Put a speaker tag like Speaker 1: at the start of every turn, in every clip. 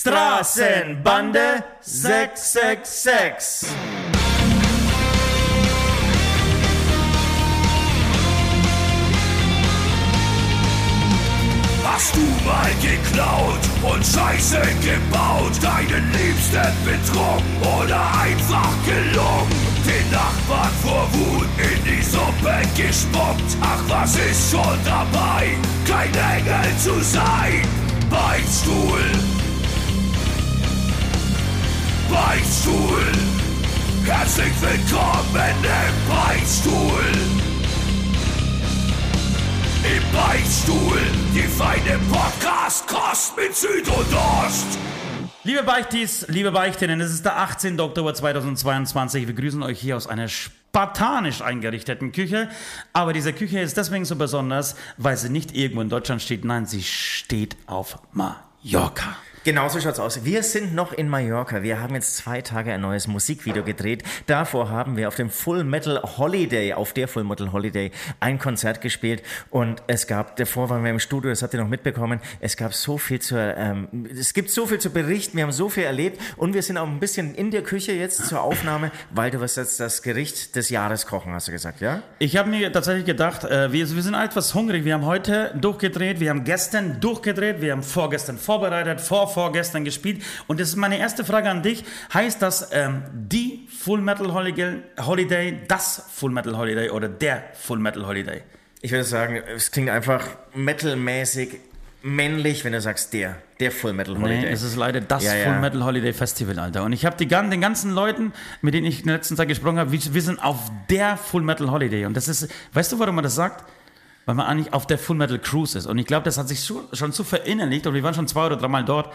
Speaker 1: Straßenbande 666.
Speaker 2: Hast du mal geklaut und Scheiße gebaut, deinen Liebsten betrogen oder einfach gelungen? Den Nachbarn vor Wut in die Suppe gespuckt. Ach, was ist schon dabei, kein Engel zu sein? Beichtstuhl, Beichtstuhl, herzlich willkommen im Beichtstuhl. Im Beichtstuhl, die feine Podcast-Kost mit Süd und Ost.
Speaker 1: Liebe Beichtis, liebe Beichtinnen, es ist der 18. Oktober 2022. Wir grüßen euch hier aus einer spartanisch eingerichteten Küche. Aber diese Küche ist deswegen so besonders, weil sie nicht irgendwo in Deutschland steht. Nein, sie steht auf Mallorca.
Speaker 3: Genau so schaut's aus. Wir sind noch in Mallorca. Wir haben jetzt zwei Tage ein neues Musikvideo gedreht. Davor haben wir auf dem Full Metal Holiday, auf der Full Metal Holiday, ein Konzert gespielt. Und es gab, davor waren wir im Studio, das habt ihr noch mitbekommen, es gab so viel zu, ähm, es gibt so viel zu berichten, wir haben so viel erlebt und wir sind auch ein bisschen in der Küche jetzt zur Aufnahme, weil du wirst jetzt das Gericht des Jahres kochen, hast du gesagt, ja?
Speaker 1: Ich habe mir tatsächlich gedacht, äh, wir, wir sind etwas hungrig. Wir haben heute durchgedreht, wir haben gestern durchgedreht, wir haben vorgestern vorbereitet, vor vorgestern gespielt. Und das ist meine erste Frage an dich. Heißt das ähm, die Full Metal Holiday, das Full Metal Holiday oder der Full Metal Holiday?
Speaker 3: Ich würde sagen, es klingt einfach metalmäßig männlich, wenn du sagst der, der Full Metal Holiday.
Speaker 1: Nee, es ist leider das
Speaker 3: Ja, ja.
Speaker 1: Full Metal Holiday Festival, Alter. Und ich habe den ganzen Leuten, mit denen ich in der letzten Zeit gesprochen habe, wir, wir sind auf der Full Metal Holiday. Und das ist, weißt du, warum man das sagt? Weil man eigentlich auf der Full Metal Cruise ist. Und ich glaube, das hat sich schon, schon so verinnerlicht und wir waren schon zwei oder dreimal dort.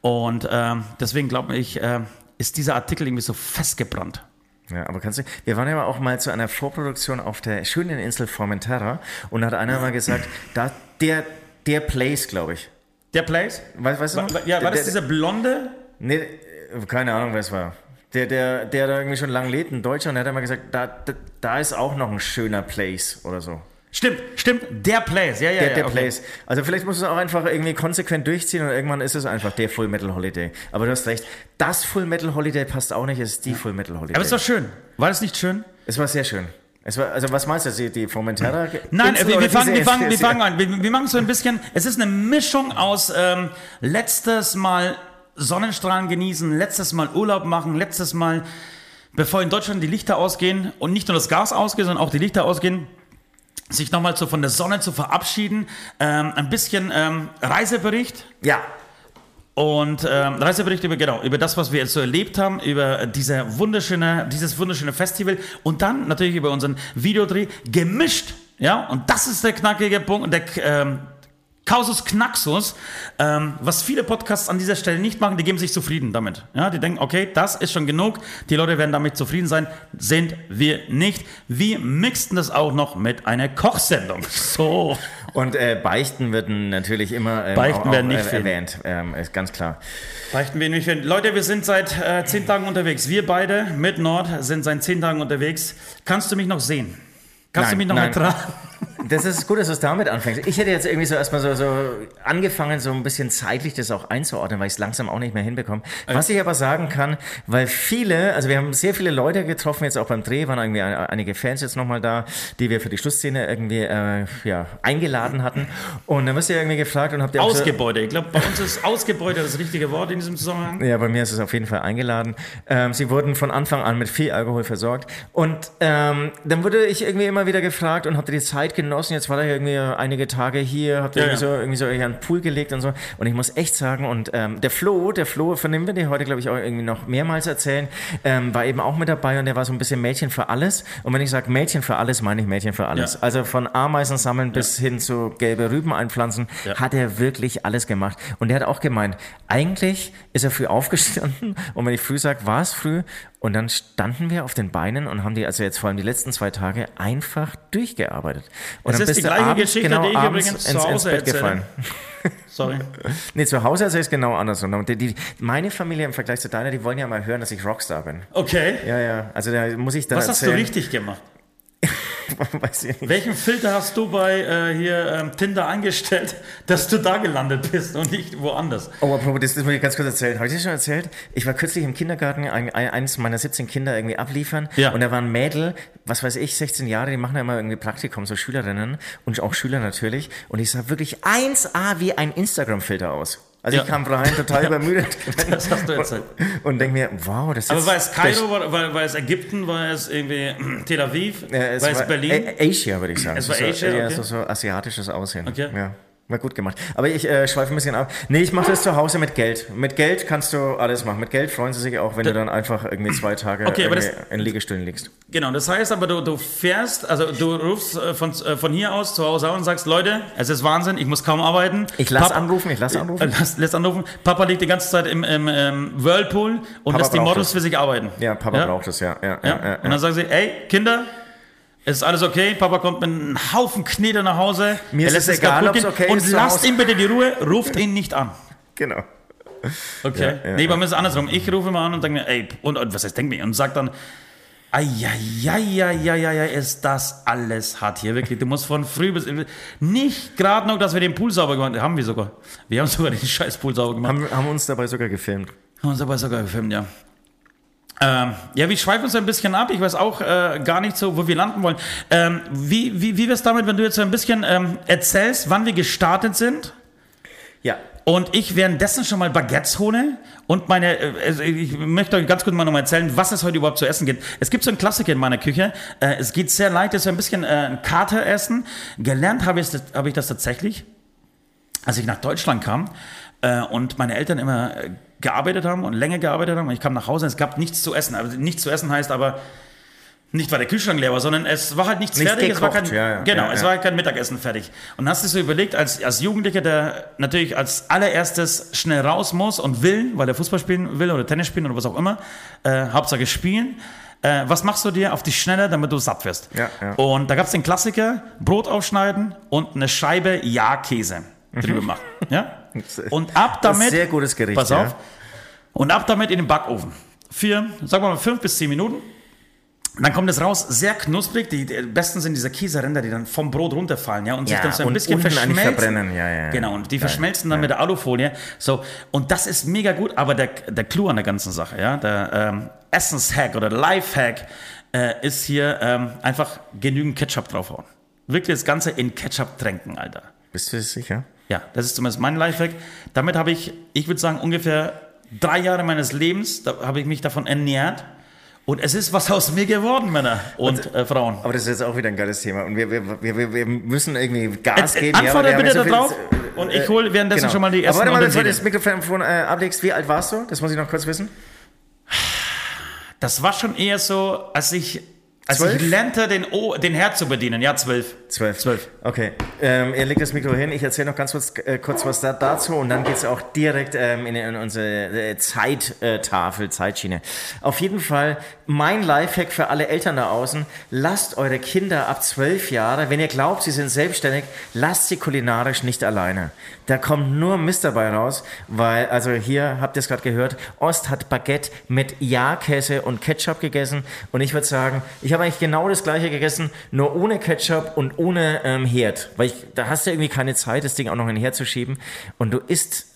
Speaker 1: Und ähm, deswegen glaube ich, äh, ist dieser Artikel irgendwie so festgebrannt.
Speaker 3: Ja, aber kannst du, wir waren ja auch mal zu einer Vorproduktion auf der schönen Insel Formentera und hat einer mal gesagt, da, der, der Place, glaube ich.
Speaker 1: Der Place?
Speaker 3: Weißt, weißt du noch?
Speaker 1: Ja, war das dieser blonde?
Speaker 3: Nee, äh, keine Ahnung, wer es war. Der, der, der da irgendwie schon lange lebt, ein Deutscher, und der hat immer gesagt, da, da, da ist auch noch ein schöner Place oder so.
Speaker 1: Stimmt, stimmt, der Place. Ja, ja,
Speaker 3: Der,
Speaker 1: ja.
Speaker 3: der
Speaker 1: okay.
Speaker 3: Place. Also vielleicht muss es auch einfach irgendwie konsequent durchziehen und irgendwann ist es einfach der Full Metal Holiday. Aber du hast recht, das Full Metal Holiday passt auch nicht, es ist die Full Metal Holiday.
Speaker 1: Aber es war schön. War das nicht schön?
Speaker 3: es war sehr schön. Es war, also was meinst du, die, die Formentera?
Speaker 1: Nein,
Speaker 3: Insel
Speaker 1: wir, wir, fangen, wir, fangen, wir fangen an. Wir, wir machen so ein bisschen, es ist eine Mischung aus ähm, letztes Mal Sonnenstrahlen genießen, letztes Mal Urlaub machen, letztes Mal, bevor in Deutschland die Lichter ausgehen und nicht nur das Gas ausgeht, sondern auch die Lichter ausgehen, sich nochmal so von der Sonne zu verabschieden, ähm, ein bisschen ähm, Reisebericht,
Speaker 3: Ja,
Speaker 1: und ähm, Reisebericht über genau über das, was wir jetzt so erlebt haben, über diese wunderschöne, dieses wunderschöne Festival und dann natürlich über unseren Videodreh gemischt, ja. Und das ist der knackige Punkt der ähm, Kausus Knaxus, ähm, was viele Podcasts an dieser Stelle nicht machen, die geben sich zufrieden damit. Ja, die denken, okay, das ist schon genug, die Leute werden damit zufrieden sein, sind wir nicht. Wir mixten das auch noch mit einer Kochsendung. So.
Speaker 3: und äh, Beichten werden natürlich immer ähm,
Speaker 1: Beichten
Speaker 3: auch,
Speaker 1: werden nicht
Speaker 3: äh,
Speaker 1: fehlen.
Speaker 3: erwähnt, ähm, ist ganz klar.
Speaker 1: Beichten wir nicht. Wenn- Leute, wir sind seit äh, zehn Tagen unterwegs. Wir beide mit Nord sind seit zehn Tagen unterwegs. Kannst du mich noch sehen? Kannst
Speaker 3: Nein,
Speaker 1: du mich noch
Speaker 3: nein.
Speaker 1: ertragen?
Speaker 3: Das ist gut, dass du es damit anfängst. Ich hätte jetzt irgendwie so erstmal so, so angefangen, so ein bisschen zeitlich das auch einzuordnen, weil ich es langsam auch nicht mehr hinbekomme. Was ich aber sagen kann, weil viele, also wir haben sehr viele Leute getroffen, jetzt auch beim Dreh, waren irgendwie ein- einige Fans jetzt nochmal da, die wir für die Schlussszene irgendwie äh, ja, eingeladen hatten. Und dann wirst du ja irgendwie gefragt und habt ihr so,
Speaker 1: Ausgebeutet. Ich glaube, bei uns ist Ausgebeutet das richtige Wort in diesem Zusammenhang.
Speaker 3: Ja, bei mir ist es auf jeden Fall eingeladen. Ähm, sie wurden von Anfang an mit viel Alkohol versorgt. Und ähm, dann wurde ich irgendwie immer wieder gefragt und habt ihr die Zeit genossen? Jetzt war da irgendwie einige Tage hier, habt ihr
Speaker 1: Ja,
Speaker 3: irgendwie,
Speaker 1: ja.
Speaker 3: so, irgendwie so an den Pool gelegt und so. Und ich muss echt sagen, und ähm, der Flo, der Flo, von dem wir dir heute, glaube ich, auch irgendwie noch mehrmals erzählen, ähm, war eben auch mit dabei und der war so ein bisschen Mädchen für alles. Und wenn ich sage Mädchen für alles, meine ich Mädchen für alles.
Speaker 1: Ja.
Speaker 3: Also von Ameisen sammeln bis hin zu gelbe Rüben einpflanzen, hat er wirklich alles gemacht. Und der hat auch gemeint, eigentlich ist er früh aufgestanden und wenn ich früh sage, war es früh und dann standen wir auf den Beinen und haben die, also jetzt vor allem die letzten zwei Tage, einfach durchgearbeitet. Und
Speaker 1: Es ist die gleiche
Speaker 3: abends,
Speaker 1: Geschichte,
Speaker 3: genau
Speaker 1: die ich übrigens zu
Speaker 3: ins, ins
Speaker 1: Hause
Speaker 3: Bett
Speaker 1: erzähle.
Speaker 3: gefallen.
Speaker 1: Sorry.
Speaker 3: Nee, zu Hause erzähle ich es genau andersrum. Und Die, die, meine Familie im Vergleich zu deiner, die wollen ja mal hören, dass ich Rockstar bin.
Speaker 1: Okay.
Speaker 3: Ja, ja, also da muss ich dann
Speaker 1: Was hast du
Speaker 3: erzählen.
Speaker 1: richtig gemacht?
Speaker 3: Weiß ich nicht.
Speaker 1: Welchen Filter hast du bei äh, hier ähm, Tinder eingestellt, dass du da gelandet bist und nicht woanders?
Speaker 3: Oh, apropos, das, das muss ich ganz kurz erzählen. Habe ich dir schon erzählt? Ich war kürzlich im Kindergarten, ein, ein, eines meiner 17 Kinder irgendwie abliefern.
Speaker 1: Ja.
Speaker 3: Und da waren Mädel, was weiß ich, 16 Jahre, die machen ja immer irgendwie Praktikum, so Schülerinnen und auch Schüler natürlich. Und ich sah wirklich 1A wie ein Instagram-Filter aus. Also
Speaker 1: Ja.
Speaker 3: ich kam rein total übermüdet.
Speaker 1: Das hast du erzählt.
Speaker 3: Und, und denke mir, wow, das ist
Speaker 1: Aber war es Kairo, war, war, war es Ägypten, war es irgendwie Tel Aviv,
Speaker 3: Ja, es
Speaker 1: war es Berlin?
Speaker 3: Asia, würde ich sagen.
Speaker 1: Es war
Speaker 3: so,
Speaker 1: Asia,
Speaker 3: Ja,
Speaker 1: okay.
Speaker 3: so, so asiatisches Aussehen.
Speaker 1: Okay.
Speaker 3: Ja. War gut gemacht. Aber ich äh, schweife ein bisschen ab. Nee, ich mache das zu Hause mit Geld. Mit Geld kannst du alles machen. Mit Geld freuen sie sich auch, wenn du dann einfach irgendwie zwei Tage
Speaker 1: Okay,
Speaker 3: irgendwie in Liegestühlen liegst.
Speaker 1: Genau, das heißt aber, du, du fährst, also du rufst äh, von, äh, von hier aus zu Hause an und sagst, Leute, es ist Wahnsinn, ich muss kaum arbeiten.
Speaker 3: Ich lass
Speaker 1: Papa-
Speaker 3: anrufen, ich lass
Speaker 1: Äh,
Speaker 3: anrufen.
Speaker 1: Lass, lässt anrufen. Papa liegt die ganze Zeit im, im, ähm, Whirlpool und
Speaker 3: Papa
Speaker 1: lässt die Models
Speaker 3: das.
Speaker 1: für sich arbeiten.
Speaker 3: Ja, Papa braucht es, ja. Ja, ja,
Speaker 1: Ja?
Speaker 3: ja,
Speaker 1: Und dann sagen sie, ey, Kinder, es ist alles okay. Papa kommt mit einem Haufen Knete nach Hause.
Speaker 3: Mir
Speaker 1: er
Speaker 3: ist
Speaker 1: lässt
Speaker 3: es egal, ob's
Speaker 1: gehen
Speaker 3: okay
Speaker 1: Und
Speaker 3: ist
Speaker 1: lasst ihn bitte die Ruhe, ruft ihn nicht an.
Speaker 3: Genau.
Speaker 1: Okay.
Speaker 3: Ja, ja,
Speaker 1: nee, bei mir ist es andersrum. Ich rufe mal an und denke mir, ey, und, und was heißt, denk mir, und sag dann, ja, ist das alles hart hier, wirklich. Du musst von früh bis, nicht gerade noch, dass wir den Pool sauber gemacht haben, haben wir sogar. Wir haben sogar den scheiß Pool sauber gemacht.
Speaker 3: Haben, haben uns dabei sogar gefilmt.
Speaker 1: Haben uns aber sogar gefilmt, ja. Ähm, ja, wir schweifen uns ein bisschen ab. Ich weiß auch äh, gar nicht so, wo wir landen wollen. Ähm, wie wie, wie wär's damit, wenn du jetzt so ein bisschen ähm, erzählst, wann wir gestartet sind?
Speaker 3: Ja.
Speaker 1: Und ich währenddessen schon mal Baguettes hole und meine, äh, also ich möchte euch ganz kurz mal nochmal erzählen, was es heute überhaupt zu essen gibt. Es gibt so einen Klassiker in meiner Küche. Äh, es geht sehr leicht, es ist ein bisschen äh, ein Kateressen. Gelernt habe ich, das- habe ich das tatsächlich, als ich nach Deutschland kam äh, und meine Eltern immer äh, gearbeitet haben und länger gearbeitet haben. Und ich kam nach Hause, es gab nichts zu essen. Also nichts zu essen heißt aber nicht, weil der Kühlschrank leer war, sondern es war halt nichts
Speaker 3: Nichts
Speaker 1: fertig. es war
Speaker 3: gekocht,
Speaker 1: kein,
Speaker 3: ja, ja.
Speaker 1: genau,
Speaker 3: Ja,
Speaker 1: es war kein Mittagessen fertig. Und hast du so überlegt, als, als Jugendlicher, der natürlich als allererstes schnell raus muss und will, weil er Fußball spielen will oder Tennis spielen oder was auch immer, äh, Hauptsache spielen. Äh, was machst du dir auf die Schnelle, damit du satt wirst? Und da gab es den Klassiker, Brot aufschneiden und eine Scheibe Ja-Käse drüber machen. Ja? Und ab damit,
Speaker 3: sehr gutes Gericht,
Speaker 1: pass
Speaker 3: ja.
Speaker 1: auf, und ab damit in den Backofen. Für, sagen wir mal, fünf bis zehn Minuten. Dann kommt es raus, sehr knusprig. Die, die besten sind diese Käseränder, die dann vom Brot runterfallen, ja, und sich
Speaker 3: Ja,
Speaker 1: dann so ein bisschen verschmelzen.
Speaker 3: verbrennen, ja, ja, ja.
Speaker 1: Genau, und die
Speaker 3: Ja,
Speaker 1: verschmelzen dann mit der Alufolie. So, und das ist mega gut, aber der, der Clou an der ganzen Sache, ja, der ähm, Essenshack oder Lifehack äh, ist hier ähm, einfach genügend Ketchup draufhauen. Wirklich das Ganze in Ketchup tränken, Alter.
Speaker 3: Bist du sicher?
Speaker 1: Ja, das ist zumindest mein Lifehack. Damit habe ich, ich würde sagen, ungefähr drei Jahre meines Lebens, da habe ich mich davon ernährt. Und es ist was aus mir geworden, Männer und äh, Frauen.
Speaker 3: Aber das ist jetzt auch wieder ein geiles Thema. Und wir, wir, wir, wir müssen irgendwie Gas
Speaker 1: Äh, äh,
Speaker 3: geben.
Speaker 1: antworte
Speaker 3: wir
Speaker 1: bitte
Speaker 3: haben
Speaker 1: da
Speaker 3: so
Speaker 1: drauf und ich hole währenddessen schon mal die ersten
Speaker 3: Aber warte mal, bevor du das Mikrofon äh, ablegst, wie alt warst du? Das muss ich noch kurz wissen.
Speaker 1: Das war schon eher so, als ich, als
Speaker 3: Zwölf?
Speaker 1: ich lernte, den, o, den Herd zu bedienen. Ja, zwölf.
Speaker 3: Zwölf.
Speaker 1: Zwölf.
Speaker 3: Okay. Ähm, ihr legt das Mikro hin. Ich erzähle noch ganz kurz, äh, kurz was da, dazu und dann geht's auch direkt ähm, in, in unsere äh, Zeittafel, Zeitschiene. Auf jeden Fall mein Lifehack für alle Eltern da außen. Lasst eure Kinder ab zwölf Jahre, wenn ihr glaubt, sie sind selbstständig, lasst sie kulinarisch nicht alleine. Da kommt nur Mist dabei raus, weil, also hier habt ihr es gerade gehört, Ost hat Baguette mit Ja-Käse und Ketchup gegessen und ich würde sagen, ich habe eigentlich genau das gleiche gegessen, nur ohne Ketchup und ohne ähm, Herd, weil ich, da hast du irgendwie keine Zeit, das Ding auch noch in den Herd zu schieben und du isst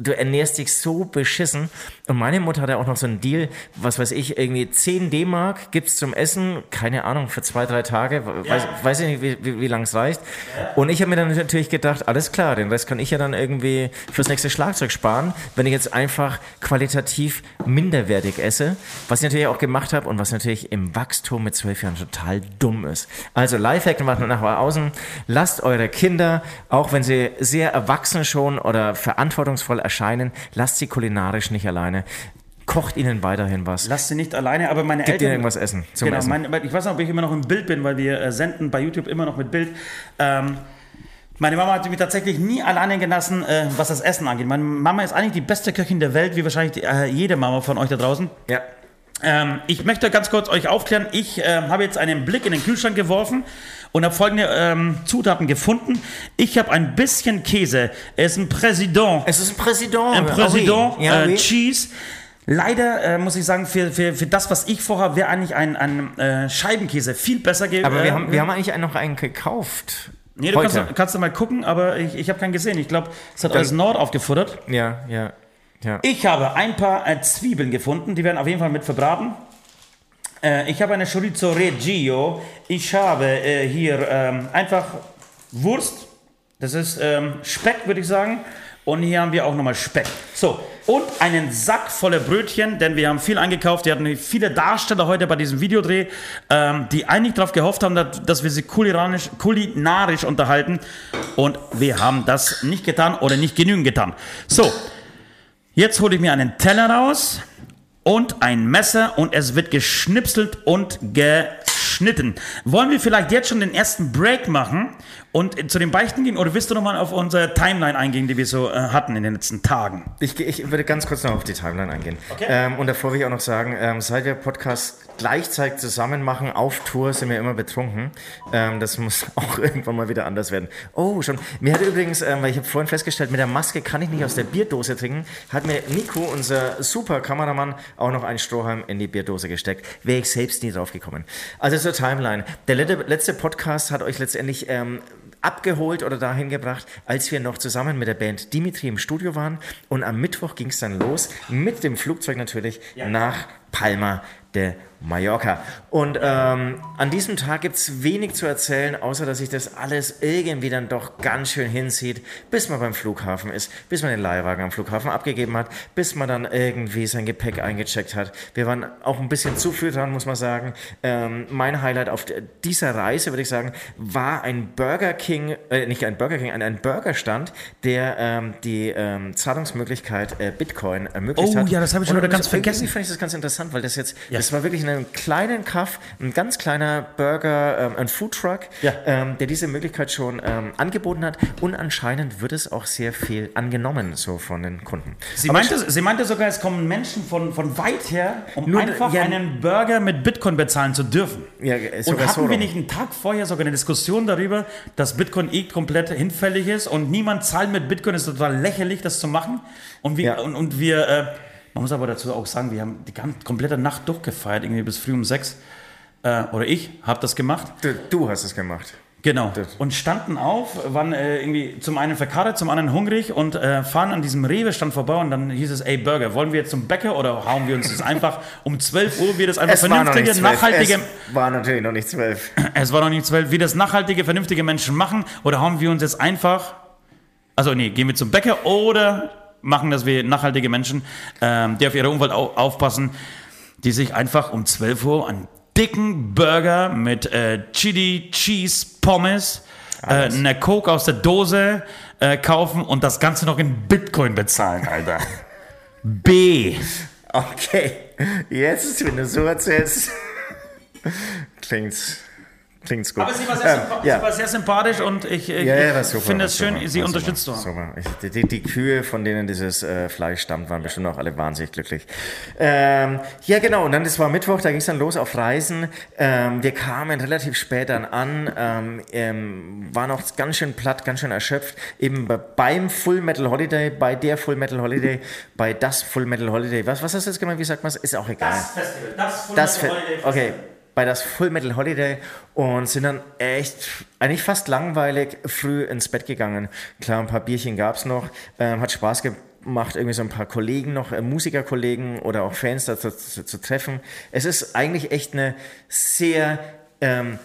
Speaker 3: du ernährst dich so beschissen. Und meine Mutter hatte auch noch so einen Deal, was weiß ich, irgendwie 10 D-Mark gibt's zum Essen, keine Ahnung, für zwei, drei Tage, weiß, weiß ich nicht, wie, wie, wie lang es reicht. Und ich habe mir dann natürlich gedacht, alles klar, den Rest kann ich ja dann irgendwie fürs nächste Schlagzeug sparen, wenn ich jetzt einfach qualitativ minderwertig esse, was ich natürlich auch gemacht habe und was natürlich im Wachstum mit zwölf Jahren total dumm ist. Also Lifehack nach, nach außen, lasst eure Kinder, auch wenn sie sehr erwachsen schon oder verantwortungsvoll erscheinen, lasst sie kulinarisch nicht alleine. Kocht ihnen weiterhin was.
Speaker 1: Lass sie nicht alleine, aber meine
Speaker 3: Gebt
Speaker 1: Eltern...
Speaker 3: ihnen irgendwas essen zum
Speaker 1: genau,
Speaker 3: Essen.
Speaker 1: Mein, ich weiß noch, ob ich immer noch im Bild bin, weil wir äh, senden bei YouTube immer noch mit Bild. Ähm, meine Mama hat mich tatsächlich nie alleine gelassen, äh, was das Essen angeht. Meine Mama ist eigentlich die beste Köchin der Welt, wie wahrscheinlich die, äh, jede Mama von euch da draußen.
Speaker 3: ja.
Speaker 1: Ähm, ich möchte ganz kurz euch aufklären. Ich ähm, habe jetzt einen Blick in den Kühlschrank geworfen und habe folgende ähm, Zutaten gefunden. Ich habe ein bisschen Käse. Es ist ein Präsident.
Speaker 3: Es ist ein Präsident.
Speaker 1: Ein Präsident,
Speaker 3: Ah, oui. Ja,
Speaker 1: äh,
Speaker 3: oui.
Speaker 1: Cheese. Leider äh, muss ich sagen, für, für, für das, was ich vorhabe, wäre eigentlich ein, ein äh, Scheibenkäse viel besser gewesen.
Speaker 3: Aber wir, haben, wir haben eigentlich noch einen gekauft.
Speaker 1: Nee, du kannst, kannst du mal gucken, aber ich, ich habe keinen gesehen. Ich glaube, es hat alles Nord aufgefuttert.
Speaker 3: Ja, ja, ja.
Speaker 1: Ich habe ein paar äh, Zwiebeln gefunden, die werden auf jeden Fall mit verbraten. Äh, ich habe eine Chorizo Reggio. Ich habe äh, hier ähm, einfach Wurst. Das ist ähm, Speck, würde ich sagen. Und hier haben wir auch nochmal Speck. So, und einen Sack voller Brötchen, denn wir haben viel eingekauft. Wir hatten viele Darsteller heute bei diesem Videodreh, ähm, die eigentlich darauf gehofft haben, dass, wir sie kulinarisch, kulinarisch unterhalten. Und wir haben das nicht getan oder nicht genügend getan. So, Jetzt hole ich mir einen Teller raus und ein Messer und es wird geschnipselt und geschnitten. Wollen wir vielleicht jetzt schon den ersten Break machen und zu den Beichten gehen oder willst du nochmal auf unsere Timeline eingehen, die wir so äh, hatten in den letzten Tagen?
Speaker 3: Ich, ich würde ganz kurz noch auf die Timeline eingehen.
Speaker 1: Okay.
Speaker 3: Ähm, und davor will ich auch noch sagen, ähm, seit wir Podcast gleichzeitig zusammen machen, auf Tour sind wir immer betrunken. Ähm, das muss auch irgendwann mal wieder anders werden. Oh, schon. Mir hat übrigens, ähm, weil ich habe vorhin festgestellt, mit der Maske kann ich nicht aus der Bierdose trinken, hat mir Nico, unser super Kameramann, auch noch einen Strohhalm in die Bierdose gesteckt. Wäre ich selbst nie drauf gekommen. Also zur Timeline. Der letzte, letzte Podcast hat euch letztendlich ähm, abgeholt oder dahin gebracht, als wir noch zusammen mit der Band Dimitri im Studio waren. Und am Mittwoch ging es dann los, mit dem Flugzeug natürlich, nach Palma de Mallorca. Und ähm, an diesem Tag gibt es wenig zu erzählen, außer dass sich das alles irgendwie dann doch ganz schön hinzieht, bis man beim Flughafen ist, bis man den Leihwagen am Flughafen abgegeben hat, bis man dann irgendwie sein Gepäck eingecheckt hat. Wir waren auch ein bisschen zu früh dran, muss man sagen. Ähm, mein Highlight auf dieser Reise, würde ich sagen, war ein Burger King, äh, nicht ein Burger King, ein, ein Burgerstand, der ähm, die ähm, Zahlungsmöglichkeit äh, Bitcoin ermöglicht
Speaker 1: Oh,
Speaker 3: hat.
Speaker 1: ja, das habe ich schon wieder ganz
Speaker 3: irgendwie
Speaker 1: vergessen.
Speaker 3: fand ich das ganz interessant, weil das jetzt,
Speaker 1: Ja.
Speaker 3: das war wirklich in einem kleinen Kaff, ein ganz kleiner Burger, ähm, ein Foodtruck,
Speaker 1: Ja.
Speaker 3: ähm, der diese Möglichkeit schon ähm, angeboten hat und anscheinend wird es auch sehr viel angenommen, so von den Kunden.
Speaker 1: Sie
Speaker 3: Aber
Speaker 1: meinte, sie meinte sogar, es kommen Menschen von, von weit her, um
Speaker 3: Nur-
Speaker 1: einfach
Speaker 3: ja.
Speaker 1: einen Burger mit Bitcoin bezahlen zu dürfen.
Speaker 3: Ja,
Speaker 1: Und
Speaker 3: sogar
Speaker 1: hatten
Speaker 3: so
Speaker 1: wir nicht einen Tag vorher sogar eine Diskussion darüber, dass Bitcoin eh komplett hinfällig ist und niemand zahlt mit Bitcoin, ist total lächerlich, das zu machen. Und wir,
Speaker 3: Ja.
Speaker 1: und, und wir äh, man muss aber dazu auch sagen, wir haben die ganze, komplette Nacht durchgefeiert, irgendwie bis früh um sechs. Äh, oder ich habe das gemacht.
Speaker 3: Du, du hast es gemacht.
Speaker 1: Genau.
Speaker 3: Das-
Speaker 1: Und standen auf, waren äh, irgendwie zum einen verkadert, zum anderen hungrig und äh, fahren an diesem Rewe-Stand vorbei und dann hieß es, ey Burger, wollen wir jetzt zum Bäcker oder hauen wir uns das einfach um 12 Uhr, wie das einfach
Speaker 3: Es
Speaker 1: vernünftige, nachhaltige,
Speaker 3: Es war natürlich noch nicht zwölf.
Speaker 1: es war noch nicht 12, wie das nachhaltige, vernünftige Menschen machen oder hauen wir uns jetzt einfach, also nee, gehen wir zum Bäcker oder machen das wir nachhaltige Menschen, ähm, die auf ihre Umwelt au aufpassen, die sich einfach um 12 Uhr einen dicken Burger mit äh, Chili, Cheese, Pommes, äh, einer Coke aus der Dose äh, kaufen und das Ganze noch in Bitcoin bezahlen, Alter. B.
Speaker 3: Okay, jetzt, wenn du so erzählst, klingt's, klingt's gut.
Speaker 1: Aber sie war sehr,
Speaker 3: Ähm,
Speaker 1: sympa-
Speaker 3: ja.
Speaker 1: war sehr sympathisch und ich, ich,
Speaker 3: Ja, super,
Speaker 1: finde es schön,
Speaker 3: super,
Speaker 1: sie unterstützt zu haben.
Speaker 3: Ich, die, die Kühe, von denen dieses äh, Fleisch stammt, waren bestimmt auch alle wahnsinnig glücklich. Ähm, ja, genau. Und dann, das war Mittwoch, da ging es dann los auf Reisen. Ähm, wir kamen relativ spät dann an, ähm, ähm, waren auch ganz schön platt, ganz schön erschöpft. Eben bei- beim Full Metal Holiday, bei der Full Metal Holiday, bei das Full Metal Holiday. Was, was hast du jetzt gemeint? Wie sagt man es? Ist auch egal.
Speaker 1: Festival, das,
Speaker 3: Das Fe- okay, bei das Full Metal Holiday und sind dann echt eigentlich fast langweilig früh ins Bett gegangen. Klar, ein paar Bierchen gab es noch, ähm, hat Spaß gemacht, irgendwie so ein paar Kollegen noch, äh, Musikerkollegen oder auch Fans dazu zu, zu treffen. Es ist eigentlich echt eine sehr ähm,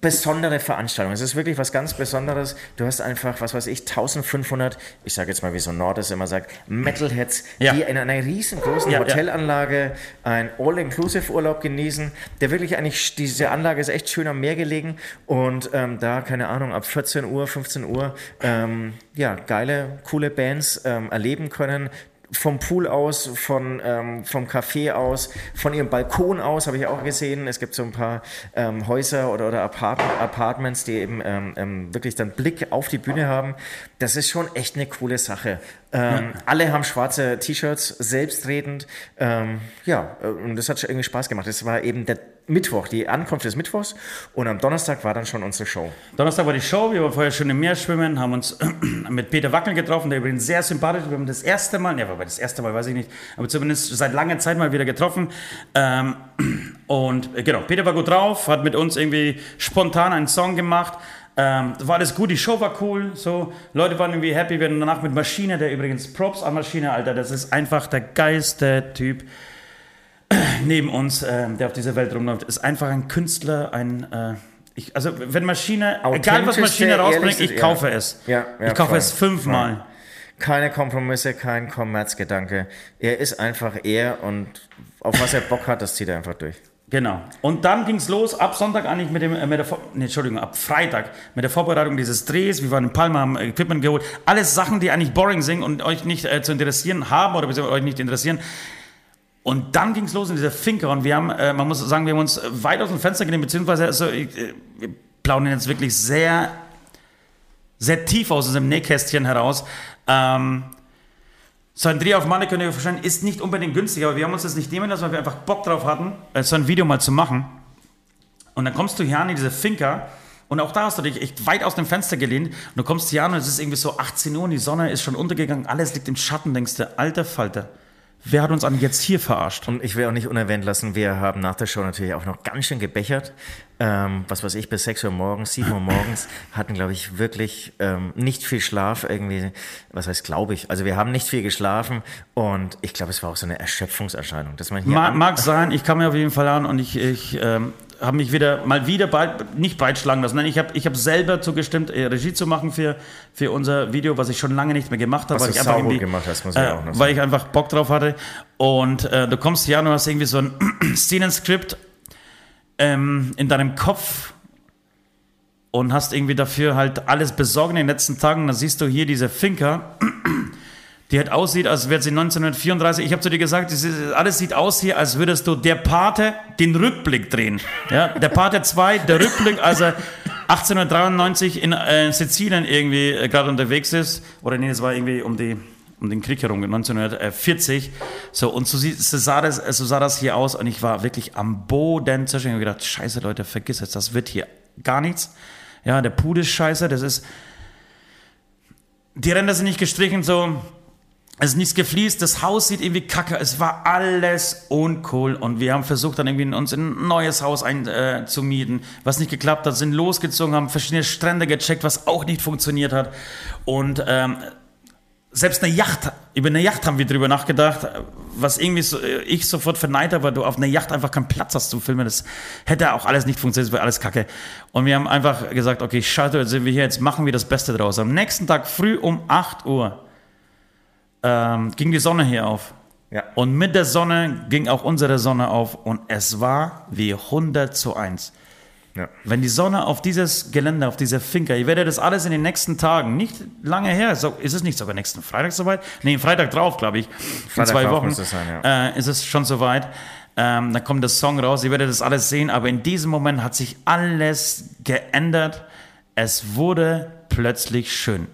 Speaker 3: besondere Veranstaltung. Es ist wirklich was ganz Besonderes. Du hast einfach, was weiß ich, 1500, ich sage jetzt mal, wie so Nord es immer sagt, Metalheads,
Speaker 1: Ja.
Speaker 3: die in einer riesengroßen
Speaker 1: Ja, ja.
Speaker 3: Hotelanlage einen All-Inclusive-Urlaub genießen. Der wirklich eigentlich, diese Anlage ist echt schön am Meer gelegen und ähm, da, keine Ahnung, ab 14 Uhr, 15 Uhr, ähm, ja, geile, coole Bands ähm, erleben können vom Pool aus, von, ähm, vom Café aus, von ihrem Balkon aus, habe ich auch gesehen. Es gibt so ein paar ähm, Häuser oder, oder Apart Apartments, die eben ähm, ähm, wirklich dann Blick auf die Bühne haben. Das ist schon echt eine coole Sache. Ähm, Alle haben schwarze T-Shirts, selbstredend. Ähm, ja, äh, und das hat schon irgendwie Spaß gemacht. Das war eben der Mittwoch, die Ankunft des Mittwochs. Und am Donnerstag war dann schon unsere Show.
Speaker 1: Donnerstag war die Show, wir waren vorher schon im Meer schwimmen, haben uns mit Peter Wackel getroffen, der übrigens sehr sympathisch ist. Wir haben das erste Mal, ja, aber das erste Mal weiß ich nicht, aber zumindest seit langer Zeit mal wieder getroffen. Ähm, und äh, genau, Peter war gut drauf, hat mit uns irgendwie spontan einen Song gemacht. Ähm, war alles gut, die Show war cool, so Leute waren irgendwie happy. Wir hatten danach mit Maschine, der übrigens Props an Maschine, Alter, das ist einfach der geilste Typ neben uns, äh, der auf dieser Welt rumläuft, ist einfach ein Künstler, ein äh, ich, also wenn Maschine, egal was Maschine rausbringt, ich kaufe
Speaker 3: ja.
Speaker 1: es.
Speaker 3: Ja, ja,
Speaker 1: ich kaufe
Speaker 3: voll.
Speaker 1: es fünfmal.
Speaker 3: Voll. Keine Kompromisse, kein Kommerzgedanke. Er ist einfach er und auf was er Bock hat, das zieht er einfach durch.
Speaker 1: Genau. Und dann ging es los, ab Sonntag eigentlich mit dem, äh, mit der, nee, Entschuldigung, ab Freitag mit der Vorbereitung dieses Drehs. Wir waren in Palma, haben Equipment geholt. Alles Sachen, die eigentlich boring sind und euch nicht äh, zu interessieren haben oder euch nicht interessieren. Und dann ging es los in dieser Finca und wir haben, äh, man muss sagen, wir haben uns weit aus dem Fenster gelehnt, beziehungsweise also, äh, wir plaudern jetzt wirklich sehr, sehr tief aus unserem Nähkästchen heraus. Ähm, so ein Dreh auf Malle könnt ihr euch vorstellen, ist nicht unbedingt günstig, aber wir haben uns das nicht nehmen lassen, weil wir einfach Bock drauf hatten, äh, so ein Video mal zu machen. Und dann kommst du hier an in diese Finca und auch da hast du dich echt weit aus dem Fenster gelehnt und du kommst hier an und es ist irgendwie so 18 Uhr und die Sonne ist schon untergegangen, alles liegt im Schatten, denkst du, alter Falter. Wer hat uns an jetzt hier verarscht?
Speaker 3: Und ich will auch nicht unerwähnt lassen, wir haben nach der Show natürlich auch noch ganz schön gebechert. Ähm, was weiß ich, bis 6 Uhr morgens, 7 Uhr morgens, hatten, glaube ich, wirklich ähm, nicht viel Schlaf irgendwie. Was heißt, glaube ich? Also wir haben nicht viel geschlafen und ich glaube, es war auch so eine Erschöpfungserscheinung, dass man hier
Speaker 1: Ma
Speaker 3: an-
Speaker 1: mag sein, ich kam mir auf jeden Fall an und ich, ich ähm, habe mich wieder mal wieder bald, nicht breitschlagen lassen. Nein, ich habe ich hab selber zugestimmt, äh, Regie zu machen für, für unser Video, was ich schon lange nicht mehr gemacht habe.
Speaker 3: Was
Speaker 1: weil
Speaker 3: du
Speaker 1: ich einfach
Speaker 3: gemacht hast, muss man ja auch noch
Speaker 1: äh, Weil ich einfach Bock drauf hatte. Und äh, du kommst hier an und hast irgendwie so ein Szenenskript ähm, in deinem Kopf und hast irgendwie dafür halt alles besorgt in den letzten Tagen. Da siehst du hier diese Finca, die halt aussieht, als wäre sie 1934. Ich habe zu dir gesagt, alles sieht aus hier, als würdest du der Pate den Rückblick drehen. Ja, der Pate 2, der Rückblick, als er 1893 in äh, Sizilien irgendwie äh, gerade unterwegs ist. Oder nee, es war irgendwie um die um den Krieg herum, 1940. So, und so, sieht, so, sah das, so sah das hier aus und ich war wirklich am Boden zerstört. Ich habe gedacht, scheiße Leute, vergiss es, das wird hier gar nichts. Ja, der Pool ist scheiße, das ist, die Ränder sind nicht gestrichen, so, es ist nichts gefliest, das Haus sieht irgendwie kacke, es war alles uncool und wir haben versucht dann irgendwie uns in ein neues Haus einzumieten, äh, was nicht geklappt hat, sind losgezogen, haben verschiedene Strände gecheckt, was auch nicht funktioniert hat und ähm, selbst eine Yacht, über eine Yacht haben wir drüber nachgedacht, was irgendwie so, äh, ich sofort verneint habe, weil du auf einer Yacht einfach keinen Platz hast zum Filmen. Das hätte auch alles nicht funktioniert, das wäre alles kacke. Und wir haben einfach gesagt, okay, scheiße, jetzt sind wir hier, jetzt machen wir das Beste draus. Am nächsten Tag früh um 8 Uhr ähm, ging die Sonne hier auf.
Speaker 3: Ja.
Speaker 1: Und mit der Sonne ging auch unsere Sonne auf und es war wie 100 zu 1.
Speaker 3: Ja.
Speaker 1: Wenn die Sonne auf dieses Gelände, auf diese Finca, ihr werdet das alles in den nächsten Tagen, nicht lange her, so, ist es nicht sogar nächsten Freitag soweit? Nee, Freitag drauf, glaube ich. In
Speaker 3: Freitag
Speaker 1: zwei
Speaker 3: drauf
Speaker 1: Wochen
Speaker 3: es sein, ja.
Speaker 1: äh, ist es schon soweit. Ähm, dann kommt das Song raus, ihr werdet das alles sehen, aber in diesem Moment hat sich alles geändert. Es wurde plötzlich schön.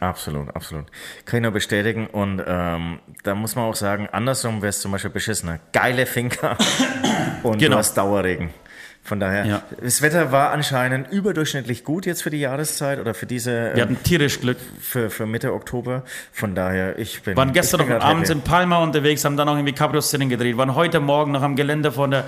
Speaker 3: Absolut, absolut. Kann ich nur bestätigen. Und ähm, da muss man auch sagen, andersrum wäre es zum Beispiel beschissener. Geile Finca und
Speaker 1: Genau.
Speaker 3: du hast Dauerregen. Von daher,
Speaker 1: Ja.
Speaker 3: das Wetter war anscheinend überdurchschnittlich gut jetzt für die Jahreszeit oder für diese,
Speaker 1: Wir
Speaker 3: ähm,
Speaker 1: hatten tierisch Glück.
Speaker 3: für, für Mitte Oktober. Von daher, ich bin.
Speaker 1: waren gestern noch abends in Palma unterwegs, haben dann auch irgendwie Cabrio-Szenen gedreht, waren heute Morgen noch am Gelände von, der,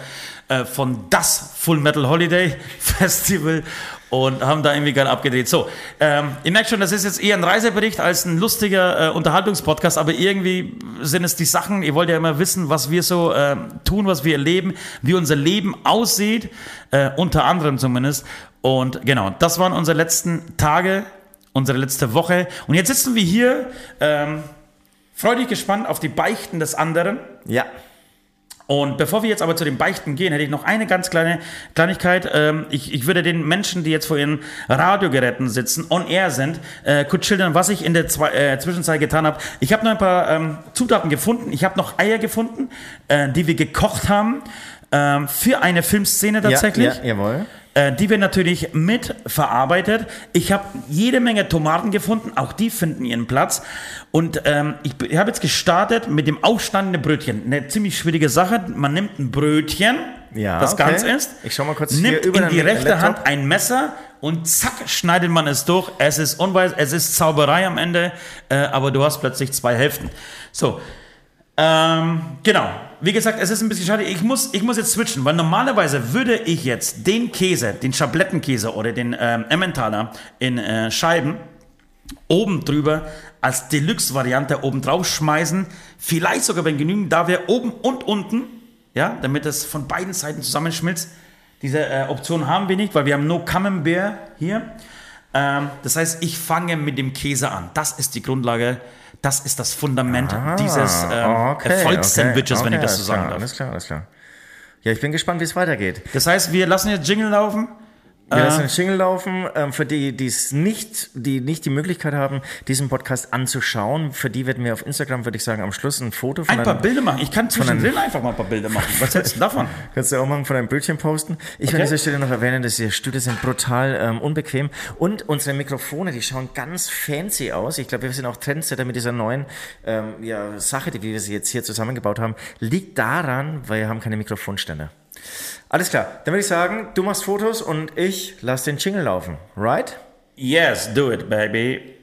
Speaker 1: äh, von das Full Metal Holiday Festival und haben da irgendwie geil abgedreht. So, ähm, ihr merkt schon, das ist jetzt eher ein Reisebericht als ein lustiger äh, Unterhaltungspodcast, aber irgendwie sind es die Sachen, ihr wollt ja immer wissen, was wir so äh, tun, was wir erleben, wie unser Leben aussieht, äh, unter anderem zumindest. Und genau, das waren unsere letzten Tage, unsere letzte Woche. Und jetzt sitzen wir hier, ähm, freudig gespannt auf die Beichten des anderen.
Speaker 3: Ja.
Speaker 1: Und bevor wir jetzt aber zu den Beichten gehen, hätte ich noch eine ganz kleine Kleinigkeit. Ähm, ich, ich würde den Menschen, die jetzt vor ihren Radiogeräten sitzen, on air sind, äh, kurz schildern, was ich in der äh, Zwischenzeit getan habe. Ich habe noch ein paar ähm, Zutaten gefunden. Ich habe noch Eier gefunden, äh, die wir gekocht haben. Ähm, für eine Filmszene tatsächlich.
Speaker 3: Ja, ja, jawohl.
Speaker 1: Äh, die wird natürlich mit verarbeitet. Ich habe jede Menge Tomaten gefunden, auch die finden ihren Platz. Und ähm, ich, ich habe jetzt gestartet mit dem aufstandenden Brötchen. Eine ziemlich schwierige Sache. Man nimmt ein Brötchen,
Speaker 3: Ja,
Speaker 1: das
Speaker 3: okay.
Speaker 1: ganz ist,
Speaker 3: Ich schau mal kurz
Speaker 1: nimmt in die rechte. Hand ein Messer und zack schneidet man es durch. Es ist unweis, es ist Zauberei am Ende, äh, aber du hast plötzlich zwei Hälften. So, ähm, genau. Wie gesagt, es ist ein bisschen schade. Ich muss, ich muss jetzt switchen, weil normalerweise würde ich jetzt den Käse, den Schablettenkäse oder den ähm, Emmentaler in äh, Scheiben oben drüber als Deluxe-Variante oben drauf schmeißen. Vielleicht sogar, wenn genügend da wäre, oben und unten, ja, damit es von beiden Seiten zusammenschmilzt. Diese äh, Option haben wir nicht, weil wir haben nur Camembert hier. Ähm, das heißt, ich fange mit dem Käse an. Das ist die Grundlage, das ist das Fundament dieses ähm,
Speaker 3: Ah, okay,
Speaker 1: Erfolgssandwiches,
Speaker 3: okay,
Speaker 1: wenn ich das so sagen
Speaker 3: klar,
Speaker 1: darf.
Speaker 3: Alles klar, alles klar. Ja, ich bin gespannt, wie es weitergeht.
Speaker 1: Das heißt, wir lassen jetzt Jingle laufen.
Speaker 3: Wir lassen den Jingle laufen. Ähm, für die, die es nicht, die nicht die Möglichkeit haben, diesen Podcast anzuschauen, für die werden wir auf Instagram, würde ich sagen, am Schluss ein Foto von
Speaker 1: ein paar
Speaker 3: einem-
Speaker 1: Bilder machen. Ich kann zwischendrin einfach mal ein paar Bilder machen. Was hältst du davon?
Speaker 3: Kannst du auch mal von deinem Bildschirm posten. Ich will an
Speaker 1: Okay.
Speaker 3: dieser Stelle noch erwähnen, dass die Stühle sind brutal ähm, unbequem und unsere Mikrofone, die schauen ganz fancy aus. Ich glaube, wir sind auch Trendsetter mit dieser neuen ähm, ja, Sache, die wir sie jetzt hier zusammengebaut haben. Liegt daran, weil wir haben keine Mikrofonständer. Alles klar, dann würde ich sagen, du machst Fotos und ich lasse den Jingle laufen. Right?
Speaker 1: Yes, do it, baby.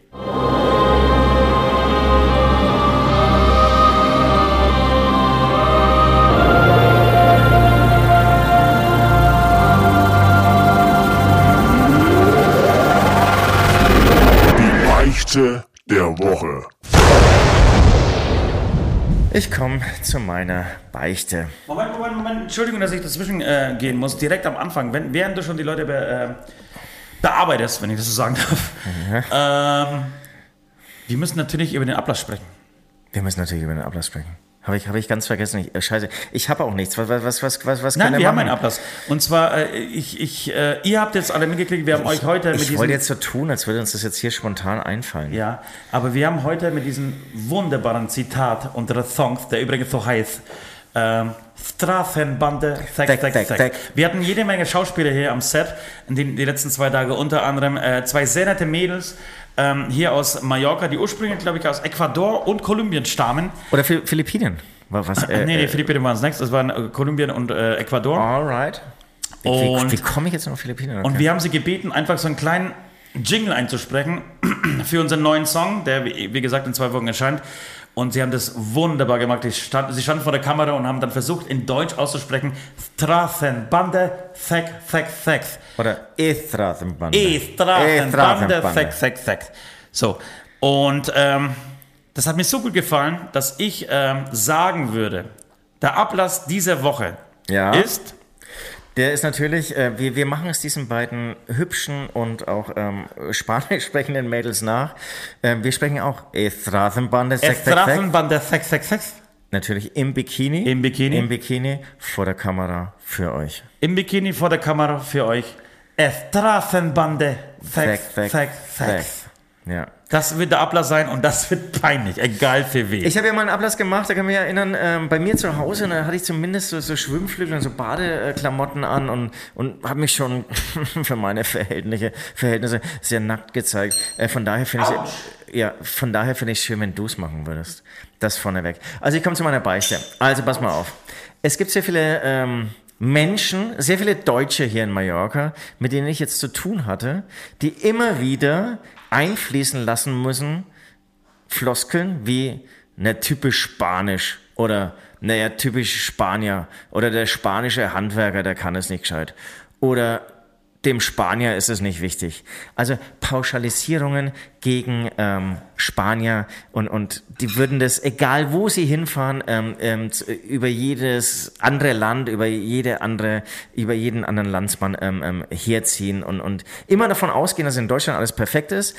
Speaker 2: Der Woche.
Speaker 3: Ich komme zu meiner Beichte.
Speaker 1: Moment, Moment, Moment. Entschuldigung, dass ich dazwischen äh, gehen muss. Direkt am Anfang, wenn, während du schon die Leute be, äh, bearbeitest, wenn ich das so sagen darf. Ähm, wir müssen natürlich über den Ablass sprechen.
Speaker 3: Wir müssen natürlich über den Ablass sprechen. Habe ich, habe ich ganz vergessen. Ich, äh, scheiße, ich habe auch nichts. Was, was, was, was, was
Speaker 1: Nein,
Speaker 3: kann
Speaker 1: wir haben einen? Ablass. Und zwar, äh, ich, ich, äh, ihr habt jetzt alle mitgekriegt, wir haben euch heute mit
Speaker 3: Ich
Speaker 1: diesem...
Speaker 3: wollte jetzt so tun, als würde uns das jetzt hier spontan einfallen.
Speaker 1: Ja, aber wir haben heute mit diesem wunderbaren Zitat unserer Songs, der übrigens so heißt, ähm, Straßenbande, zack,
Speaker 3: zack,
Speaker 1: zack.
Speaker 3: zack.
Speaker 1: Wir hatten jede Menge Schauspieler hier am Set, in den die letzten zwei Tage, unter anderem äh, zwei sehr nette Mädels ähm, hier aus Mallorca, die ursprünglich, glaube ich, aus Ecuador und Kolumbien stammen.
Speaker 3: Oder Phil- Philippinen. Was? Äh,
Speaker 1: nee, nee,
Speaker 3: äh,
Speaker 1: Philippinen waren es next, das waren Kolumbien und äh, Ecuador.
Speaker 3: Alright. Wie,
Speaker 1: Und-
Speaker 3: wie, komme ich jetzt noch Philippinen?
Speaker 1: Und wir haben sie gebeten, einfach so einen kleinen Jingle einzusprechen für unseren neuen Song, der, wie wie gesagt, in zwei Wochen erscheint. Und sie haben das wunderbar gemacht. Stand, sie standen vor der Kamera und haben dann versucht, in Deutsch auszusprechen: Straßenbande, Zack, Zack, Zack.
Speaker 3: Oder E-Straßenbande.
Speaker 1: E, Straßenbande,
Speaker 3: E-Straßenbande.
Speaker 1: Zack, Zack, Zack. So. Und ähm, das hat mir so gut gefallen, dass ich ähm, sagen würde: Der Ablass dieser Woche
Speaker 3: Ja.
Speaker 1: ist.
Speaker 3: Der ist natürlich, äh, wir, wir machen es diesen beiden hübschen und auch ähm, spanisch sprechenden Mädels nach. Ähm, wir sprechen auch Zack, Zack. Natürlich im Bikini.
Speaker 1: Im Bikini.
Speaker 3: Im Bikini vor der Kamera für euch.
Speaker 1: im Bikini vor der Kamera für euch. Sex, Sex.
Speaker 3: Ja.
Speaker 1: Das wird der Ablass sein und das wird peinlich, egal für wen.
Speaker 3: Ich habe ja mal einen Ablass gemacht, da kann ich mich erinnern, ähm, bei mir zu Hause, da hatte ich zumindest so, so Schwimmflügel und so Badeklamotten an und, und habe mich schon für meine Verhältnisse, Verhältnisse sehr nackt gezeigt. Äh, von daher finde ich ja, von daher finde ich schön, wenn du es machen würdest. Das vorneweg. Also ich komme zu meiner Beichte. Also pass mal auf. Es gibt sehr viele ähm, Menschen, sehr viele Deutsche hier in Mallorca, mit denen ich jetzt zu tun hatte, die immer wieder einfließen lassen müssen, Floskeln wie, ne, typisch Spanisch oder, naja, typisch Spanier oder der spanische Handwerker, der kann es nicht gescheit. Oder dem Spanier ist es nicht wichtig. Also Pauschalisierungen gegen ähm, Spanier und, und die würden das, egal wo sie hinfahren, ähm, ähm, über jedes andere Land, über jede andere, über jeden anderen Landsmann ähm, ähm, herziehen und, und immer davon ausgehen, dass in Deutschland alles perfekt ist.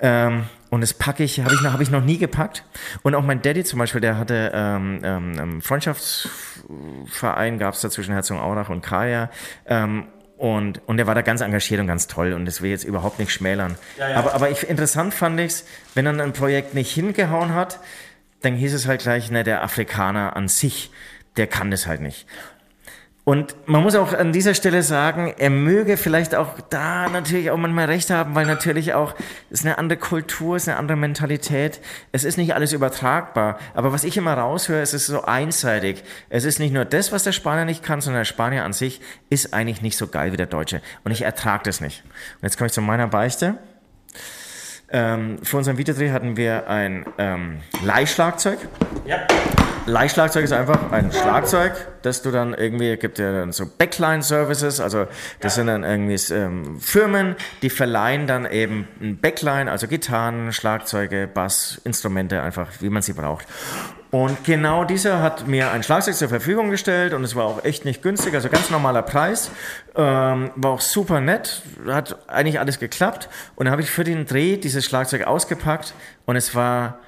Speaker 3: Ähm, und das packe ich, habe ich, noch- hab ich noch nie gepackt. Und auch mein Daddy zum Beispiel, der hatte ähm, ähm, Freundschaftsverein, gab es da zwischen Herzogenaurach und Kaya. Ähm, und, und der war da ganz engagiert und ganz toll und das will jetzt überhaupt nicht schmälern.
Speaker 1: ja.
Speaker 3: Aber, aber ich, interessant fand ich es, wenn dann ein Projekt nicht hingehauen hat, dann hieß es halt gleich, ne, der Afrikaner an sich, der kann das halt nicht. Und man muss auch an dieser Stelle sagen, er möge vielleicht auch da natürlich auch manchmal recht haben, weil natürlich auch es ist eine andere Kultur, es ist eine andere Mentalität. Es ist nicht alles übertragbar. Aber was ich immer raushöre, es ist so einseitig. Es ist nicht nur das, was der Spanier nicht kann, sondern der Spanier an sich ist eigentlich nicht so geil wie der Deutsche. Und ich ertrage das nicht. Und jetzt komme ich zu meiner Beichte. Ähm, für unseren Videodreh hatten wir ein ähm, Leihschlagzeug.
Speaker 1: Ja.
Speaker 3: Leihschlagzeug ist einfach ein Schlagzeug, das du dann irgendwie, gibt ja dann so Backline-Services, also das sind dann irgendwie ähm, Firmen, die verleihen dann eben ein Backline, also Gitarren, Schlagzeuge, Bass, Instrumente, einfach wie man sie braucht. Und genau dieser hat mir ein Schlagzeug zur Verfügung gestellt und es war auch echt nicht günstig, also ganz normaler Preis, ähm, war auch super nett, hat eigentlich alles geklappt und dann habe ich für den Dreh dieses Schlagzeug ausgepackt und es war,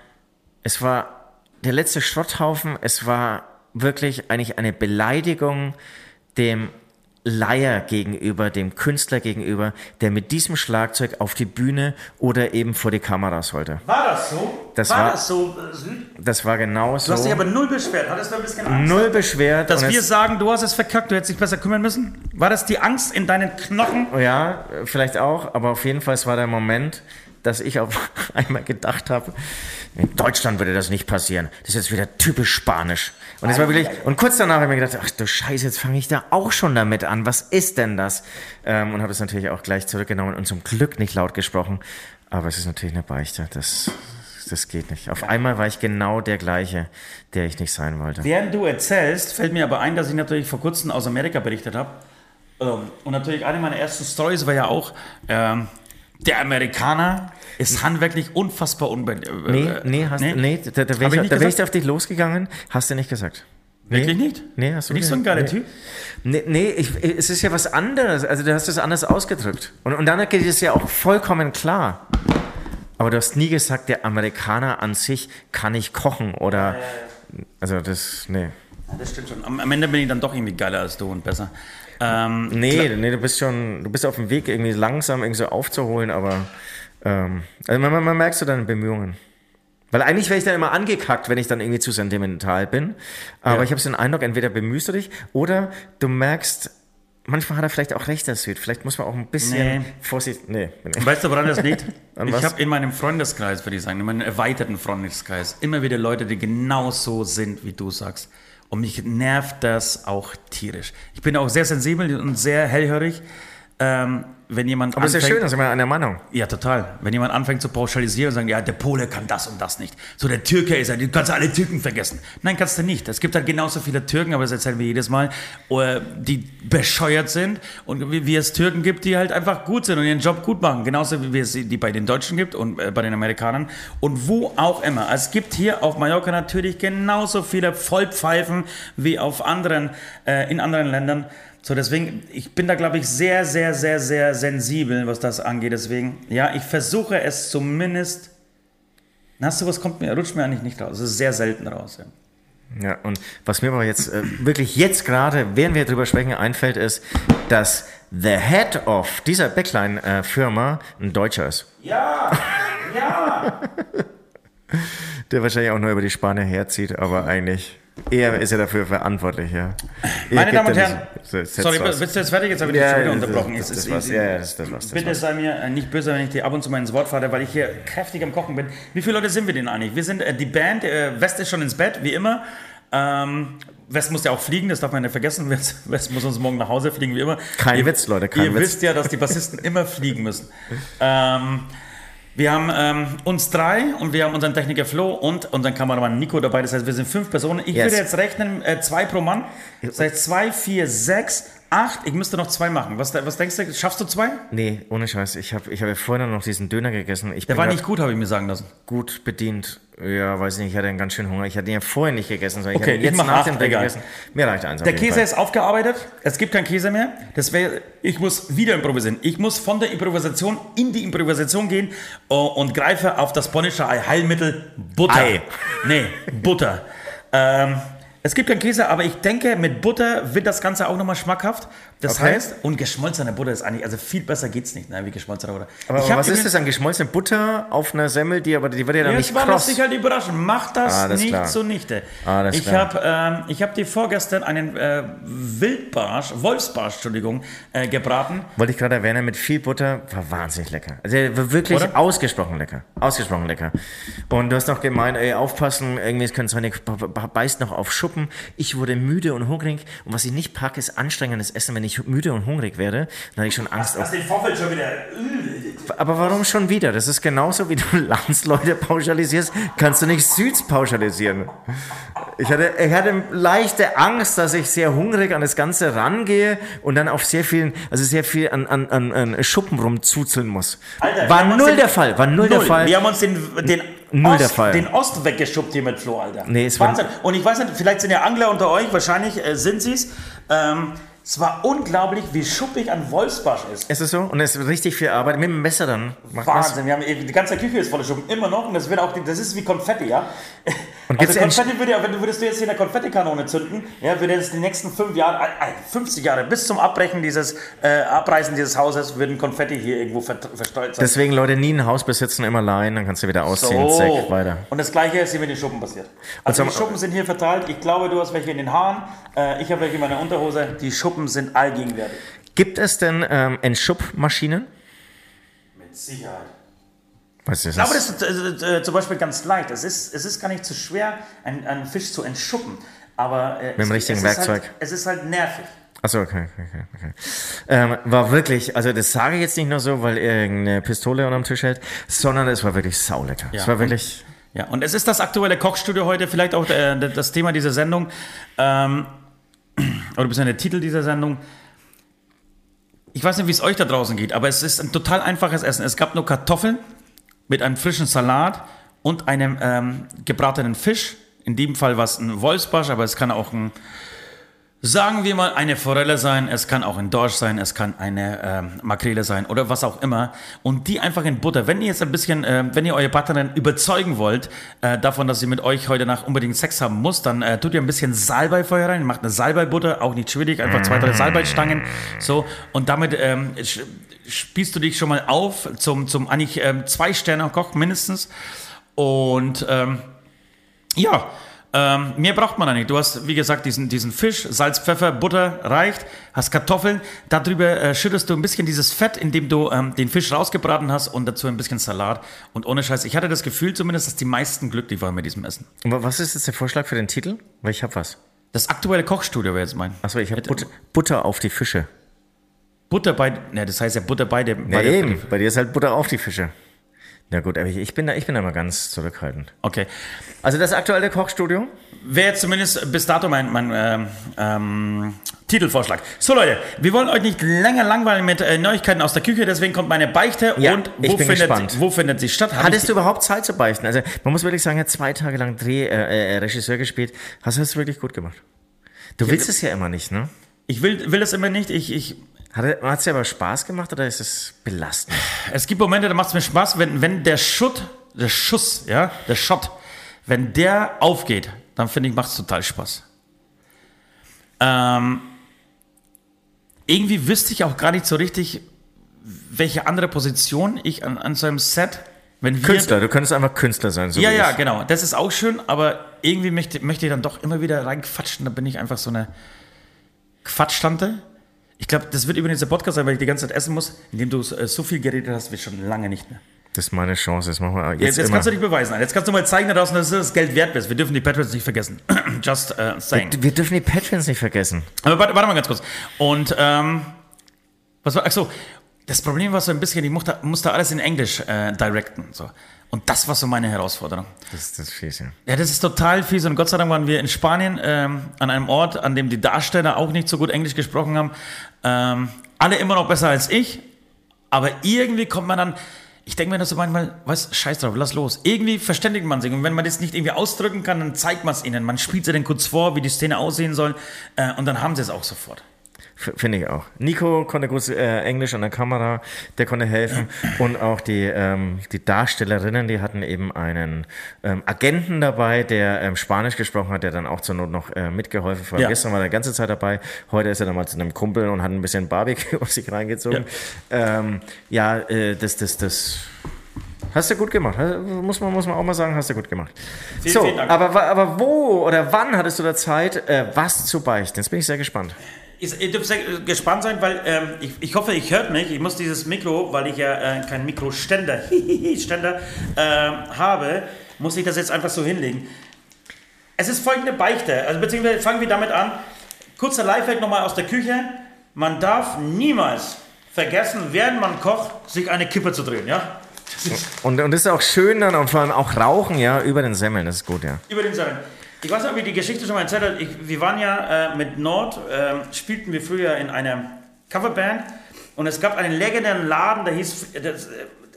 Speaker 3: es war der letzte Schrotthaufen, es war wirklich eigentlich eine Beleidigung dem Leier gegenüber, dem Künstler gegenüber, der mit diesem Schlagzeug auf die Bühne oder eben vor die Kamera sollte.
Speaker 1: War das so?
Speaker 3: Das
Speaker 1: war,
Speaker 3: war-
Speaker 1: das so? äh,
Speaker 3: Das war genau
Speaker 1: Du hast dich
Speaker 3: so.
Speaker 1: aber null beschwert. Hattest du ein bisschen Angst?
Speaker 3: Null beschwert.
Speaker 1: Dass wir sagen, du hast es verkackt, du hättest dich besser kümmern müssen? War das die Angst in deinen Knochen?
Speaker 3: Ja, vielleicht auch, aber auf jeden Fall war der Moment, dass ich auf einmal gedacht habe, in Deutschland würde das nicht passieren. Das ist jetzt wieder typisch Spanisch. Und es war wirklich, und kurz danach habe ich mir gedacht, ach du Scheiße, jetzt fange ich da auch schon damit an. Was ist denn das? Ähm, und habe es natürlich auch gleich zurückgenommen und zum Glück nicht laut gesprochen. Aber es ist natürlich eine Beichte. Das, das geht nicht. Auf einmal war ich genau der gleiche, der ich nicht sein wollte.
Speaker 1: Während du erzählst, fällt mir aber ein, dass ich natürlich vor kurzem aus Amerika berichtet habe. Ähm, Und natürlich eine meiner ersten Stories war ja auch, ähm, der Amerikaner ist handwerklich unfassbar unbe...
Speaker 3: Nee,
Speaker 1: äh,
Speaker 3: nee, hast, nee? da, da
Speaker 1: Hab
Speaker 3: wäre
Speaker 1: ich
Speaker 3: da wär ich auf dich losgegangen. Hast du nicht gesagt. Nee?
Speaker 1: Wirklich nicht?
Speaker 3: Nee, hast du
Speaker 1: Nicht so ein geiler
Speaker 3: nee.
Speaker 1: Typ?
Speaker 3: Nee, nee ich, es ist ja was anderes. Also du hast es anders ausgedrückt. Und, und dann geht es ja auch vollkommen klar. Aber du hast nie gesagt, der Amerikaner an sich kann nicht kochen oder. Also das, nee.
Speaker 1: Ja, das stimmt schon. Am, am Ende bin ich dann doch irgendwie geiler als du und besser. Ähm,
Speaker 3: Nee, nee, du bist schon, du bist auf dem Weg, irgendwie langsam irgendwie so aufzuholen, aber ähm, also man, man, man merkst du deine Bemühungen. Weil eigentlich wäre ich dann immer angekackt, wenn ich dann irgendwie zu sentimental bin. Aber
Speaker 1: Ja.
Speaker 3: ich habe so den Eindruck, entweder bemühst du dich oder du merkst, manchmal hat er vielleicht auch recht, der Süd. Vielleicht muss man auch ein bisschen
Speaker 1: Nee.
Speaker 3: vorsichtig. Nee.
Speaker 1: Weißt du, woran das liegt? Ich habe in meinem Freundeskreis, würde ich sagen, in meinem erweiterten Freundeskreis, immer wieder Leute, die genauso sind, wie du sagst. Und mich nervt das auch tierisch. Ich bin auch sehr sensibel und sehr hellhörig. Ähm, wenn jemand
Speaker 3: Aber ist ja
Speaker 1: anfängt,
Speaker 3: schön, da sind wir einer Meinung.
Speaker 1: Ja, total. Wenn jemand anfängt zu pauschalisieren und sagen, ja, der Pole kann das und das nicht. So, der Türke ist er, du kannst alle Türken vergessen. Nein, kannst du nicht. Es gibt halt genauso viele Türken, aber das erzählen wir jedes Mal, äh, die bescheuert sind und wie, wie es Türken gibt, die halt einfach gut sind und ihren Job gut machen. Genauso wie es die bei den Deutschen gibt und äh, bei den Amerikanern und wo auch immer. Es gibt hier auf Mallorca natürlich genauso viele Vollpfeifen wie auf anderen, äh, in anderen Ländern. So, deswegen, ich bin da, glaube ich, sehr, sehr, sehr, sehr sensibel, was das angeht. Deswegen, ja, ich versuche es zumindest. Na, sowas kommt mir, rutscht mir eigentlich nicht raus. Es ist sehr selten raus. Ja.
Speaker 3: Ja, und was mir aber jetzt äh, wirklich jetzt gerade, während wir drüber sprechen, einfällt, ist, dass the head of dieser Backline-Firma ein Deutscher ist.
Speaker 1: Ja, ja.
Speaker 3: Der wahrscheinlich auch nur über die Spanier herzieht, aber eigentlich er ist ja dafür verantwortlich, ja. Er
Speaker 1: Meine Damen und Herren, sorry,
Speaker 3: was.
Speaker 1: bist du jetzt fertig? Jetzt habe ich dich
Speaker 3: Ja,
Speaker 1: schon wieder
Speaker 3: das-
Speaker 1: unterbrochen.
Speaker 3: das- das
Speaker 1: ist-
Speaker 3: war's. Ja, ja, das- das das
Speaker 1: Bitte
Speaker 3: war's.
Speaker 1: sei mir äh, nicht böse, wenn ich dir ab und zu mal ins Wort falle, weil ich hier kräftig am Kochen bin. Wie viele Leute sind wir denn eigentlich? Wir sind äh, die Band, äh, West ist schon ins Bett, wie immer. Ähm, West muss ja auch fliegen, das darf man nicht vergessen. West, West muss uns morgen nach Hause fliegen, wie immer.
Speaker 3: Kein
Speaker 1: ihr,
Speaker 3: Witz, Leute, kein
Speaker 1: Ihr
Speaker 3: Witz.
Speaker 1: wisst ja, dass die Bassisten immer fliegen müssen. Ähm, wir haben ähm, uns drei und wir haben unseren Techniker Flo und unseren Kameramann Nico dabei. Das heißt, wir sind fünf Personen. Ich
Speaker 3: Yes.
Speaker 1: würde jetzt rechnen, äh, zwei pro Mann. Das heißt, zwei, vier, sechs, acht. Ich müsste noch zwei machen. Was, was denkst du? Schaffst du zwei?
Speaker 3: Nee, ohne Scheiß. Ich habe ich hab ja vorhin noch diesen Döner gegessen. Ich
Speaker 1: Der war nicht gut, habe ich mir sagen lassen.
Speaker 3: gut bedient. Ja, weiß nicht, ich hatte einen ganz schön Hunger. Ich hatte ihn ja vorher nicht gegessen, sondern
Speaker 1: Okay,
Speaker 3: ich hatte ihn
Speaker 1: ich
Speaker 3: jetzt nach
Speaker 1: acht,
Speaker 3: dem Dreh gegessen. Mir reicht eins.
Speaker 1: Der Käse
Speaker 3: Fall.
Speaker 1: ist aufgearbeitet. Es gibt keinen Käse mehr. Das wär, ich muss wieder improvisieren. Ich muss von der Improvisation in die Improvisation gehen äh, und greife auf das polnische Heilmittel Butter.
Speaker 3: Ei.
Speaker 1: Nee, Butter. Ähm, Es gibt keinen Käse, aber ich denke, mit Butter wird das Ganze auch nochmal schmackhaft. Das
Speaker 3: Okay.
Speaker 1: heißt, und geschmolzene Butter ist eigentlich, also viel besser geht's nicht, ne, wie geschmolzene Butter.
Speaker 3: Aber
Speaker 1: Ich hab
Speaker 3: was ist das an geschmolzene Butter auf einer Semmel, die aber die wird ja dann
Speaker 1: Ja,
Speaker 3: nicht
Speaker 1: das war, lass dich halt überraschen. Mach das
Speaker 3: Alles
Speaker 1: nicht
Speaker 3: klar.
Speaker 1: zunichte.
Speaker 3: Alles
Speaker 1: ich
Speaker 3: klar.
Speaker 1: habe ähm, ich hab dir vorgestern einen äh, Wildbarsch, Wolfsbarsch, Entschuldigung, äh, gebraten.
Speaker 3: Wollte ich gerade erwähnen, mit viel Butter war wahnsinnig lecker. Also war wirklich
Speaker 1: Oder?
Speaker 3: ausgesprochen lecker. Ausgesprochen lecker. Und du hast noch gemeint, ey, aufpassen, irgendwie können seine beißt noch auf Schuppen. Ich wurde müde und hungrig. Und was ich nicht packe, ist anstrengendes Essen. Wenn ich müde und hungrig werde, dann habe ich schon Angst.
Speaker 1: Hast den Vorfeld schon wieder.
Speaker 3: Aber warum schon wieder? Das ist genauso, wie du Landsleute pauschalisierst, kannst du nicht Süds pauschalisieren. Ich hatte, ich hatte leichte Angst, dass ich sehr hungrig an das Ganze rangehe und dann auf sehr vielen, also sehr viel an, an, an, an Schuppen rumzuzeln muss.
Speaker 1: Alter,
Speaker 3: war null
Speaker 1: den-
Speaker 3: der Fall, war null, der Fall.
Speaker 1: Wir haben uns den, den,
Speaker 3: Null
Speaker 1: Ost,
Speaker 3: der Fall.
Speaker 1: den Ost weggeschubbt hier mit Flo, Alter.
Speaker 3: Nee, es war-
Speaker 1: Wahnsinn. Und ich weiß nicht, vielleicht sind ja Angler unter euch, wahrscheinlich äh, sind sie es. Ähm, es war unglaublich, wie schuppig ein Wolfsbarsch ist.
Speaker 3: Ist es so? Und es ist richtig viel Arbeit. Mit dem Messer dann. Macht?
Speaker 1: Wahnsinn, wir haben eben- die ganze Küche ist voller Schuppen, immer noch. Und das wird auch, das ist wie Konfetti, ja.
Speaker 3: Und
Speaker 1: also Konfetti würde ja, wenn du würdest du jetzt hier eine Konfettikanone zünden, ja, würde es die nächsten fünf Jahre, äh, äh, 50 Jahre bis zum Abbrechen dieses, äh, Abreißen dieses Hauses würden Konfetti hier irgendwo ver verstreut sein.
Speaker 3: Deswegen, Leute, nie ein Haus besitzen, immer leihen, dann kannst du wieder ausziehen.
Speaker 1: So.
Speaker 3: Zack, weiter.
Speaker 1: Und das gleiche ist hier mit den Schuppen passiert. Also die Schuppen sind hier verteilt. Ich glaube, du hast welche in den Haaren. Äh, ich habe welche in meiner Unterhose. Die Schuppen sind allgegenwärtig.
Speaker 3: Gibt es denn ähm, Entschubmaschinen?
Speaker 1: Mit Sicherheit.
Speaker 3: Was ist
Speaker 1: Ich glaube, das ist äh, äh, zum Beispiel ganz leicht. Es ist, es ist gar nicht zu schwer, einen, einen Fisch zu entschuppen. Aber äh,
Speaker 3: dem
Speaker 1: es,
Speaker 3: richtigen
Speaker 1: es
Speaker 3: Werkzeug.
Speaker 1: Ist halt, es ist halt nervig.
Speaker 3: Achso, okay, okay, okay. Ähm, war wirklich, also das sage ich jetzt nicht nur so, weil er irgendeine Pistole unterm Tisch hält, sondern es war wirklich saulecker.
Speaker 1: Ja.
Speaker 3: Es war wirklich.
Speaker 1: Ja, und es ist das aktuelle Kochstudio heute, vielleicht auch äh, das Thema dieser Sendung, ähm, oder bisher der Titel dieser Sendung. Ich weiß nicht, wie es euch da draußen geht, aber es ist ein total einfaches Essen. Es gab nur Kartoffeln mit einem frischen Salat und einem ähm, gebratenen Fisch. In dem Fall war es ein Wolfsbarsch, aber es kann auch ein, sagen wir mal, eine Forelle sein, es kann auch ein Dorsch sein, es kann eine ähm, Makrele sein oder was auch immer. Und die einfach in Butter. Wenn ihr jetzt ein bisschen, äh, wenn ihr eure Partnerin überzeugen wollt, äh, davon, dass sie mit euch heute Nacht unbedingt Sex haben muss, dann äh, tut ihr ein bisschen Salbeifeuer rein, macht eine Salbeibutter, auch nicht schwierig, einfach zwei, drei Salbeistangen. So, und damit ähm, spießt du dich schon mal auf zum, zum eigentlich ähm, zwei Sterne Koch mindestens. Und ähm, ja, ähm, mehr braucht man da nicht. Du hast, wie gesagt, diesen, diesen Fisch, Salz, Pfeffer, Butter reicht, hast Kartoffeln, darüber äh, schüttest du ein bisschen dieses Fett, indem du ähm, den Fisch rausgebraten hast und dazu ein bisschen Salat. Und ohne Scheiß, ich hatte das Gefühl zumindest, dass die meisten glücklich waren mit diesem Essen.
Speaker 3: Aber was ist jetzt der Vorschlag für den Titel? Weil ich hab was.
Speaker 1: Das aktuelle Kochstudio wäre jetzt mein.
Speaker 3: Achso, ich habe Butter, Butter auf die Fische.
Speaker 1: Butter bei, ne, das heißt ja Butter bei dem.
Speaker 3: Ja,
Speaker 1: bei der-
Speaker 3: eben. Bei dir ist halt Butter auf die Fische. Na gut, aber ich, ich, bin da, ich bin da mal ganz zurückhaltend.
Speaker 1: Okay.
Speaker 3: Also das aktuelle Kochstudio?
Speaker 1: Wäre zumindest bis dato mein, mein ähm, ähm, Titelvorschlag. So Leute, wir wollen euch nicht länger langweilen mit äh, Neuigkeiten aus der Küche, deswegen kommt meine Beichte
Speaker 3: Ja,
Speaker 1: und wo findet,
Speaker 3: gespannt.
Speaker 1: wo findet sie statt? Hab
Speaker 3: Hattest du überhaupt Zeit zu beichten? Also man muss wirklich sagen, er hat zwei Tage lang Dreh, äh, äh, Regisseur gespielt. Hast du das wirklich gut gemacht? Du willst es ja immer nicht, ne?
Speaker 1: Ich will, will es immer nicht. Ich, ich,
Speaker 3: Hat es dir aber Spaß gemacht oder ist es belastend?
Speaker 1: es gibt Momente, da macht es mir Spaß, wenn, wenn der Schutt, der Schuss, ja, der Shot, wenn der aufgeht, dann finde ich, macht es total Spaß. Ähm, irgendwie wüsste ich auch gar nicht so richtig, welche andere Position ich an, an so einem Set, wenn wir
Speaker 3: Künstler, du könntest einfach Künstler sein. So
Speaker 1: Ja, ja,
Speaker 3: ich.
Speaker 1: genau. Das ist auch schön, aber irgendwie möchte, möchte ich dann doch immer wieder reinquatschen. Da bin ich einfach so eine Quatschtante. Ich glaube, das wird übrigens der Podcast sein, weil ich die ganze Zeit essen muss, indem du äh, so viel geredet hast, wie schon lange nicht mehr.
Speaker 3: Das ist meine Chance. Das machen wir jetzt,
Speaker 1: Jetzt, jetzt kannst du dich beweisen. Jetzt kannst du mal zeigen da draußen, dass das Geld wert ist. Wir dürfen die Patrons nicht vergessen. Just uh, saying.
Speaker 3: Wir dürfen die Patrons nicht vergessen.
Speaker 1: Aber warte, warte mal ganz kurz. Und, ähm, was war, ach so, das Problem war so ein bisschen, ich musste, musste alles in Englisch äh, directen. So. Und das war so meine Herausforderung.
Speaker 3: Das, das ist fies, ja.
Speaker 1: Ja, das ist total fies. Und Gott sei Dank waren wir in Spanien ähm, an einem Ort, an dem die Darsteller auch nicht so gut Englisch gesprochen haben. Ähm, alle immer noch besser als ich. Aber irgendwie kommt man dann, ich denke mir das so manchmal, was, scheiß drauf, lass los. Irgendwie verständigt man sich. Und wenn man das nicht irgendwie ausdrücken kann, dann zeigt man es ihnen. Man spielt sie dann kurz vor, wie die Szene aussehen soll. Äh, und dann haben sie es auch sofort.
Speaker 3: Finde ich auch. Nico konnte gut äh, Englisch an der Kamera, der konnte helfen. Und auch die, ähm, die Darstellerinnen, die hatten eben einen ähm, Agenten dabei, der ähm, Spanisch gesprochen hat, der dann auch zur Not noch äh, mitgeholfen hat.
Speaker 1: Ja.
Speaker 3: Gestern war er die ganze Zeit dabei. Heute ist er dann mal zu einem Kumpel und hat ein bisschen Barbecue auf sich reingezogen. Ja, ähm, ja äh, das, das, das. Hast du gut gemacht. Muss man, muss man auch mal sagen, hast du gut gemacht.
Speaker 1: Vielen,
Speaker 3: so,
Speaker 1: vielen.
Speaker 3: Aber, aber wo oder wann hattest du da Zeit, äh, was zu beichten? Jetzt bin ich sehr gespannt.
Speaker 1: Ich, ihr dürft sehr gespannt sein, weil ähm, ich, ich hoffe, ich hört mich. Ich muss dieses Mikro, weil ich ja äh, keinen Mikroständer Ständer, ähm, habe, muss ich das jetzt einfach so hinlegen. Es ist folgende Beichte, also beziehungsweise fangen wir damit an. Kurzer Lifehack nochmal aus der Küche. Man darf niemals vergessen, während man kocht, sich eine Kippe zu drehen, ja? Das
Speaker 3: Und, und das ist auch schön dann und vor allem auch Rauchen, ja, über den Semmeln, das ist gut, ja.
Speaker 1: über den Salon. Ich weiß nicht, ob ich die Geschichte schon mal erzählt habe. Ich, wir waren ja äh, mit Nord, ähm, spielten wir früher in einer Coverband und es gab einen legendären Laden, der hieß, äh,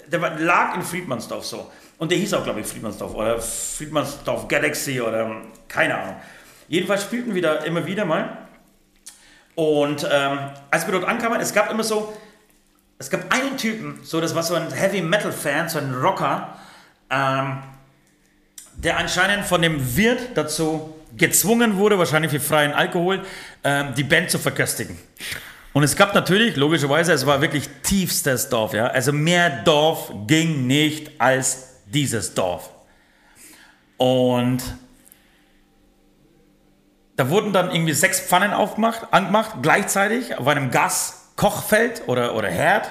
Speaker 1: der war, lag in Friedmansdorf so. Und der hieß auch, glaube ich, Friedmansdorf oder Friedmansdorf Galaxy oder ähm, keine Ahnung. Jedenfalls spielten wir da immer wieder mal. Und ähm, als wir dort ankamen, es gab immer so, es gab einen Typen, so das war so ein Heavy Metal Fan, so ein Rocker, ähm, der anscheinend von dem Wirt dazu gezwungen wurde, wahrscheinlich für freien Alkohol, ähm, die Band zu verköstigen. Und es gab natürlich, logischerweise, es war wirklich tiefstes Dorf, ja. Also mehr Dorf ging nicht als dieses Dorf. Und da wurden dann irgendwie sechs Pfannen aufgemacht, angemacht, gleichzeitig auf einem Gaskochfeld oder, oder Herd.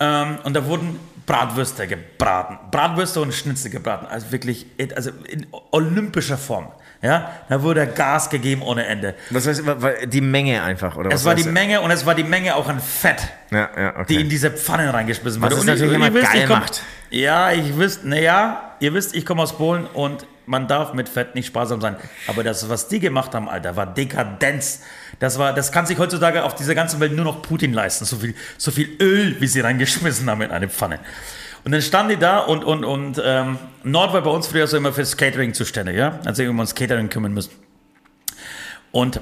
Speaker 1: Ähm, und da wurden Bratwürste gebraten. Bratwürste und Schnitzel gebraten. Also wirklich in, also in olympischer Form. Ja, da wurde Gas gegeben ohne Ende.
Speaker 3: Was heißt, wa- wa- die Menge einfach, oder was
Speaker 1: Es war die Menge und es war die Menge auch an Fett,
Speaker 3: Ja, ja, okay.
Speaker 1: die in diese Pfannen reingeschmissen
Speaker 3: Was
Speaker 1: wurde.
Speaker 3: es
Speaker 1: Und ich-
Speaker 3: natürlich immer
Speaker 1: wisst,
Speaker 3: geil
Speaker 1: komm-
Speaker 3: macht.
Speaker 1: Ja, ich wisst, naja, ihr wisst, ich komme aus Polen und man darf mit Fett nicht sparsam sein. Aber das, was die gemacht haben, Alter, war Dekadenz. Das war, das kann sich heutzutage auf dieser ganzen Welt nur noch Putin leisten. So viel, so viel Öl, wie sie reingeschmissen haben in eine Pfanne. Und dann standen die da und, und, und ähm, Nord war bei uns früher so immer fürs Catering zuständig, ja? Also wir uns Catering kümmern müssen. Und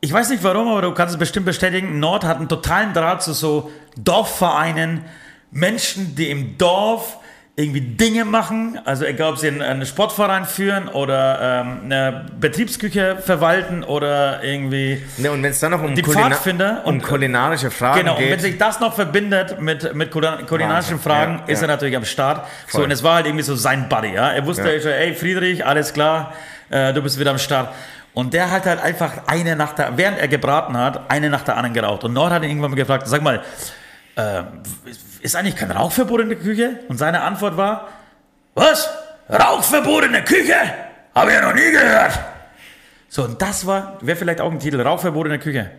Speaker 1: ich weiß nicht warum, aber du kannst es bestimmt bestätigen, Nord hat einen totalen Draht zu so Dorfvereinen, Menschen, die im Dorf irgendwie Dinge machen, also egal ob sie einen, einen Sportverein führen oder ähm, eine Betriebsküche verwalten oder irgendwie
Speaker 3: Ne, und wenn es dann noch um,
Speaker 1: Die
Speaker 3: Kulina-
Speaker 1: Pfadfinder
Speaker 3: um
Speaker 1: und-
Speaker 3: kulinarische Fragen
Speaker 1: Genau, und wenn
Speaker 3: geht.
Speaker 1: sich das noch verbindet mit, mit kulina- kulinarischen
Speaker 3: Wahnsinn.
Speaker 1: Fragen,
Speaker 3: Ja,
Speaker 1: ist
Speaker 3: ja.
Speaker 1: er natürlich am Start. So,
Speaker 3: Voll.
Speaker 1: und es war halt irgendwie so sein Buddy, ja. Er wusste,
Speaker 3: Ja.
Speaker 1: so, ey Friedrich, alles klar, äh, du bist wieder am Start. Und der hat halt einfach eine nach der, während er gebraten hat, eine nach der anderen geraucht. Und Nord hat ihn irgendwann mal gefragt, sag mal, äh, ist eigentlich kein Rauchverbot in der Küche? Und seine Antwort war, was? Rauchverbot in der Küche? Habe ich ja noch nie gehört. So, und das war, wäre vielleicht auch ein Titel, Rauchverbot in der Küche.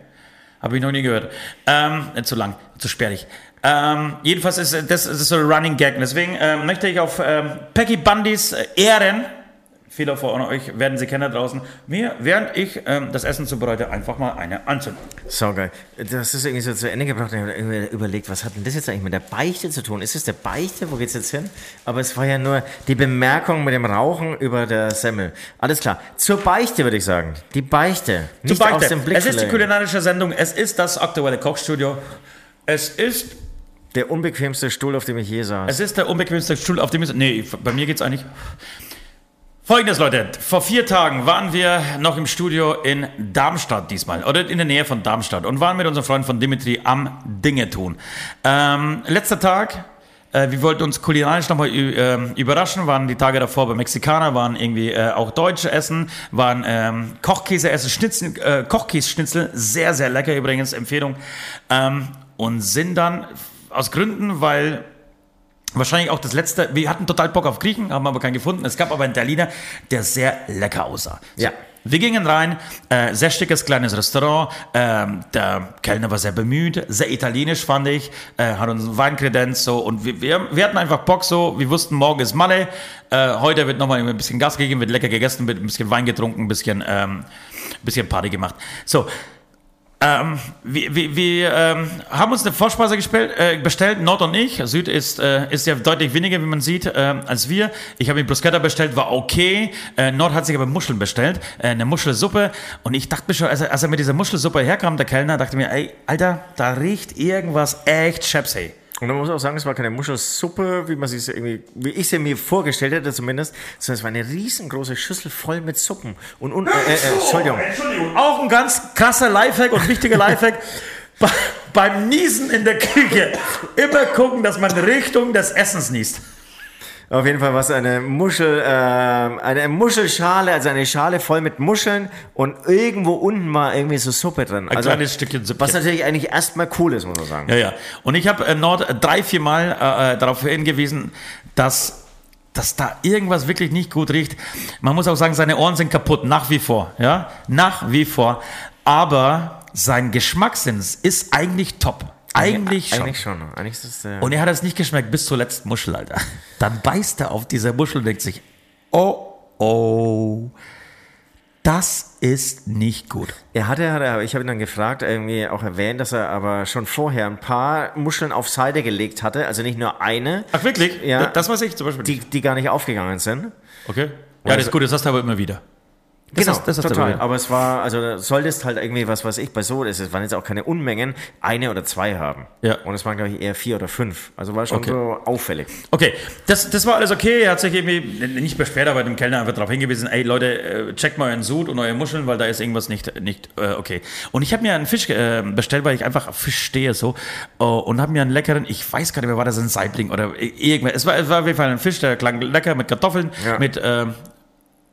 Speaker 1: Habe ich noch nie gehört. Ähm, äh, zu lang, zu sperrig. Ähm, jedenfalls ist äh, das, ist so ein Running Gag. Deswegen ähm, möchte ich auf ähm, Peggy Bundys äh, Ehren, viele von euch werden sie kennen da draußen, mir, während ich ähm, das Essen zubereite, einfach mal eine anzünden.
Speaker 3: So geil. Das ist irgendwie so zu Ende gebracht. Ich habe irgendwie überlegt, was hat denn das jetzt eigentlich mit der Beichte zu tun? Ist es der Beichte? Wo geht's jetzt hin? Aber es war ja nur die Bemerkung mit dem Rauchen über der Semmel. Alles klar. Zur Beichte würde ich sagen. Die Beichte. Nicht
Speaker 1: Zu
Speaker 3: aus
Speaker 1: Beichte.
Speaker 3: dem Blick
Speaker 1: Es ist die kulinarische Sendung, es ist das aktuelle Kochstudio. Es ist,
Speaker 3: Der unbequemste Stuhl, auf dem ich je saß.
Speaker 1: es ist der unbequemste Stuhl, auf dem ich... Nee, bei mir geht's eigentlich... Folgendes, Leute. Vor vier Tagen waren wir noch im Studio in Darmstadt diesmal, oder in der Nähe von Darmstadt und waren mit unserem Freund von Dimitri am Dinge tun. Ähm, letzter Tag, äh, wir wollten uns kulinarisch nochmal ähm, überraschen, waren die Tage davor bei Mexikaner, waren irgendwie äh, auch Deutsche essen, waren ähm, Kochkäse essen, Schnitzel, äh, Kochkäse-Schnitzel, sehr, sehr lecker übrigens, Empfehlung. Ähm, und sind dann aus Gründen, weil Wahrscheinlich auch das letzte. Wir hatten total Bock auf Griechen, haben aber keinen gefunden. Es gab aber einen Italiener, der sehr lecker aussah. So.
Speaker 3: Ja.
Speaker 1: Wir gingen rein, äh, sehr schickes kleines Restaurant. Ähm, der Kellner war sehr bemüht, sehr italienisch fand ich, äh, hat uns einen Weinkredenz so und wir, wir, wir hatten einfach Bock so. Wir wussten, morgen ist Malle. Äh, heute wird nochmal ein bisschen Gas gegeben, wird lecker gegessen, wird ein bisschen Wein getrunken, ein bisschen, ähm, ein bisschen Party gemacht. So, Ähm, wir wir, wir ähm, haben uns eine Vorspeise gespielt, äh, bestellt, Nord und ich. Süd ist, äh, ist ja deutlich weniger, wie man sieht, äh, als wir. Ich habe ihn Bruschetta bestellt, war okay. Äh, Nord hat sich aber Muscheln bestellt, äh, eine Muschelsuppe. Und ich dachte mir schon, als er, als er mit dieser Muschelsuppe herkam, der Kellner, dachte mir, ey, Alter, da riecht irgendwas echt Chepsey.
Speaker 3: Und man muss auch sagen, es war keine Muschelsuppe, wie man sich irgendwie, wie ich sie mir vorgestellt hätte zumindest, sondern es war eine riesengroße Schüssel voll mit Suppen. Und, und äh, äh, Entschuldigung.
Speaker 1: Entschuldigung. Auch ein ganz krasser Lifehack und wichtiger Lifehack. Be- Beim Niesen in der Küche immer gucken, dass man Richtung des Essens niest.
Speaker 3: Auf jeden Fall war es eine Muschel, äh, eine Muschelschale, also eine Schale voll mit Muscheln und irgendwo unten war irgendwie so Suppe drin.
Speaker 1: Ein
Speaker 3: also,
Speaker 1: kleines Stückchen Suppe.
Speaker 3: was natürlich eigentlich erstmal cool ist, muss man sagen.
Speaker 1: Ja, ja. Und ich habe äh, Nord äh, drei, vier Mal äh, äh, darauf hingewiesen, dass, dass da irgendwas wirklich nicht gut riecht. Man muss auch sagen, seine Ohren sind kaputt, nach wie vor. Ja, nach wie vor. Aber sein Geschmackssinn ist eigentlich top. Eigentlich schon.
Speaker 3: Eigentlich schon. Eigentlich es, äh,
Speaker 1: Und er hat es nicht geschmeckt bis zur letzten Muschel, Alter. Dann beißt er auf diese Muschel und denkt sich, oh, oh, das ist nicht gut.
Speaker 3: Er hatte, hat er, ich habe ihn dann gefragt, irgendwie auch erwähnt, dass er aber schon vorher ein paar Muscheln auf Seite gelegt hatte, also nicht nur eine,
Speaker 1: Ach, wirklich?
Speaker 3: Ja.
Speaker 1: Das weiß ich zum Beispiel.
Speaker 3: die, die gar nicht aufgegangen sind.
Speaker 1: okay. Ja, das ist gut, das hast du aber immer wieder. Das
Speaker 3: genau,
Speaker 1: hast- das
Speaker 3: total. Aber es war, also solltest halt irgendwie, was weiß ich, bei so, es waren jetzt auch keine Unmengen, eine oder zwei haben.
Speaker 1: Ja.
Speaker 3: Und es waren, glaube ich, eher vier oder fünf. Also war schon
Speaker 1: Okay.
Speaker 3: so auffällig.
Speaker 1: Okay, das, das war alles okay. Er hat sich irgendwie nicht beschwert, aber dem Kellner einfach darauf hingewiesen, ey Leute, äh, checkt mal euren Sud und eure Muscheln, weil da ist irgendwas nicht, nicht äh, okay. Und ich habe mir einen Fisch äh, bestellt, weil ich einfach auf Fisch stehe so äh, und habe mir einen leckeren, ich weiß gar nicht mehr, war das ein Saibling oder irgendwas. Es war, es war auf jeden Fall ein Fisch, der klang lecker mit Kartoffeln,
Speaker 3: Ja.
Speaker 1: mit, ähm,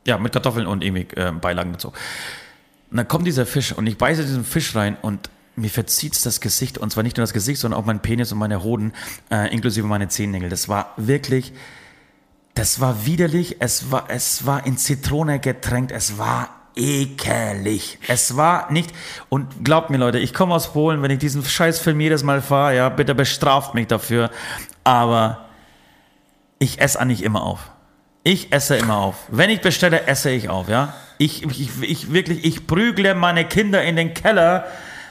Speaker 1: ja, mit Kartoffeln und irgendwie äh, Beilagen dazu. Und dann kommt dieser Fisch und ich beiße diesen Fisch rein und mir verzieht's das Gesicht und zwar nicht nur das Gesicht, sondern auch mein Penis und meine Hoden, äh, inklusive meine Zehennägel. Das war wirklich, das war widerlich, es war, es war in Zitrone getränkt, es war ekelig. Es war nicht, und glaubt mir Leute, ich komme aus Polen, wenn ich diesen Scheißfilm jedes Mal fahre, ja, bitte bestraft mich dafür, aber ich esse eigentlich immer auf. Ich esse immer auf. Wenn ich bestelle, esse ich auf, ja. Ich, ich, ich wirklich, ich prügle meine Kinder in den Keller,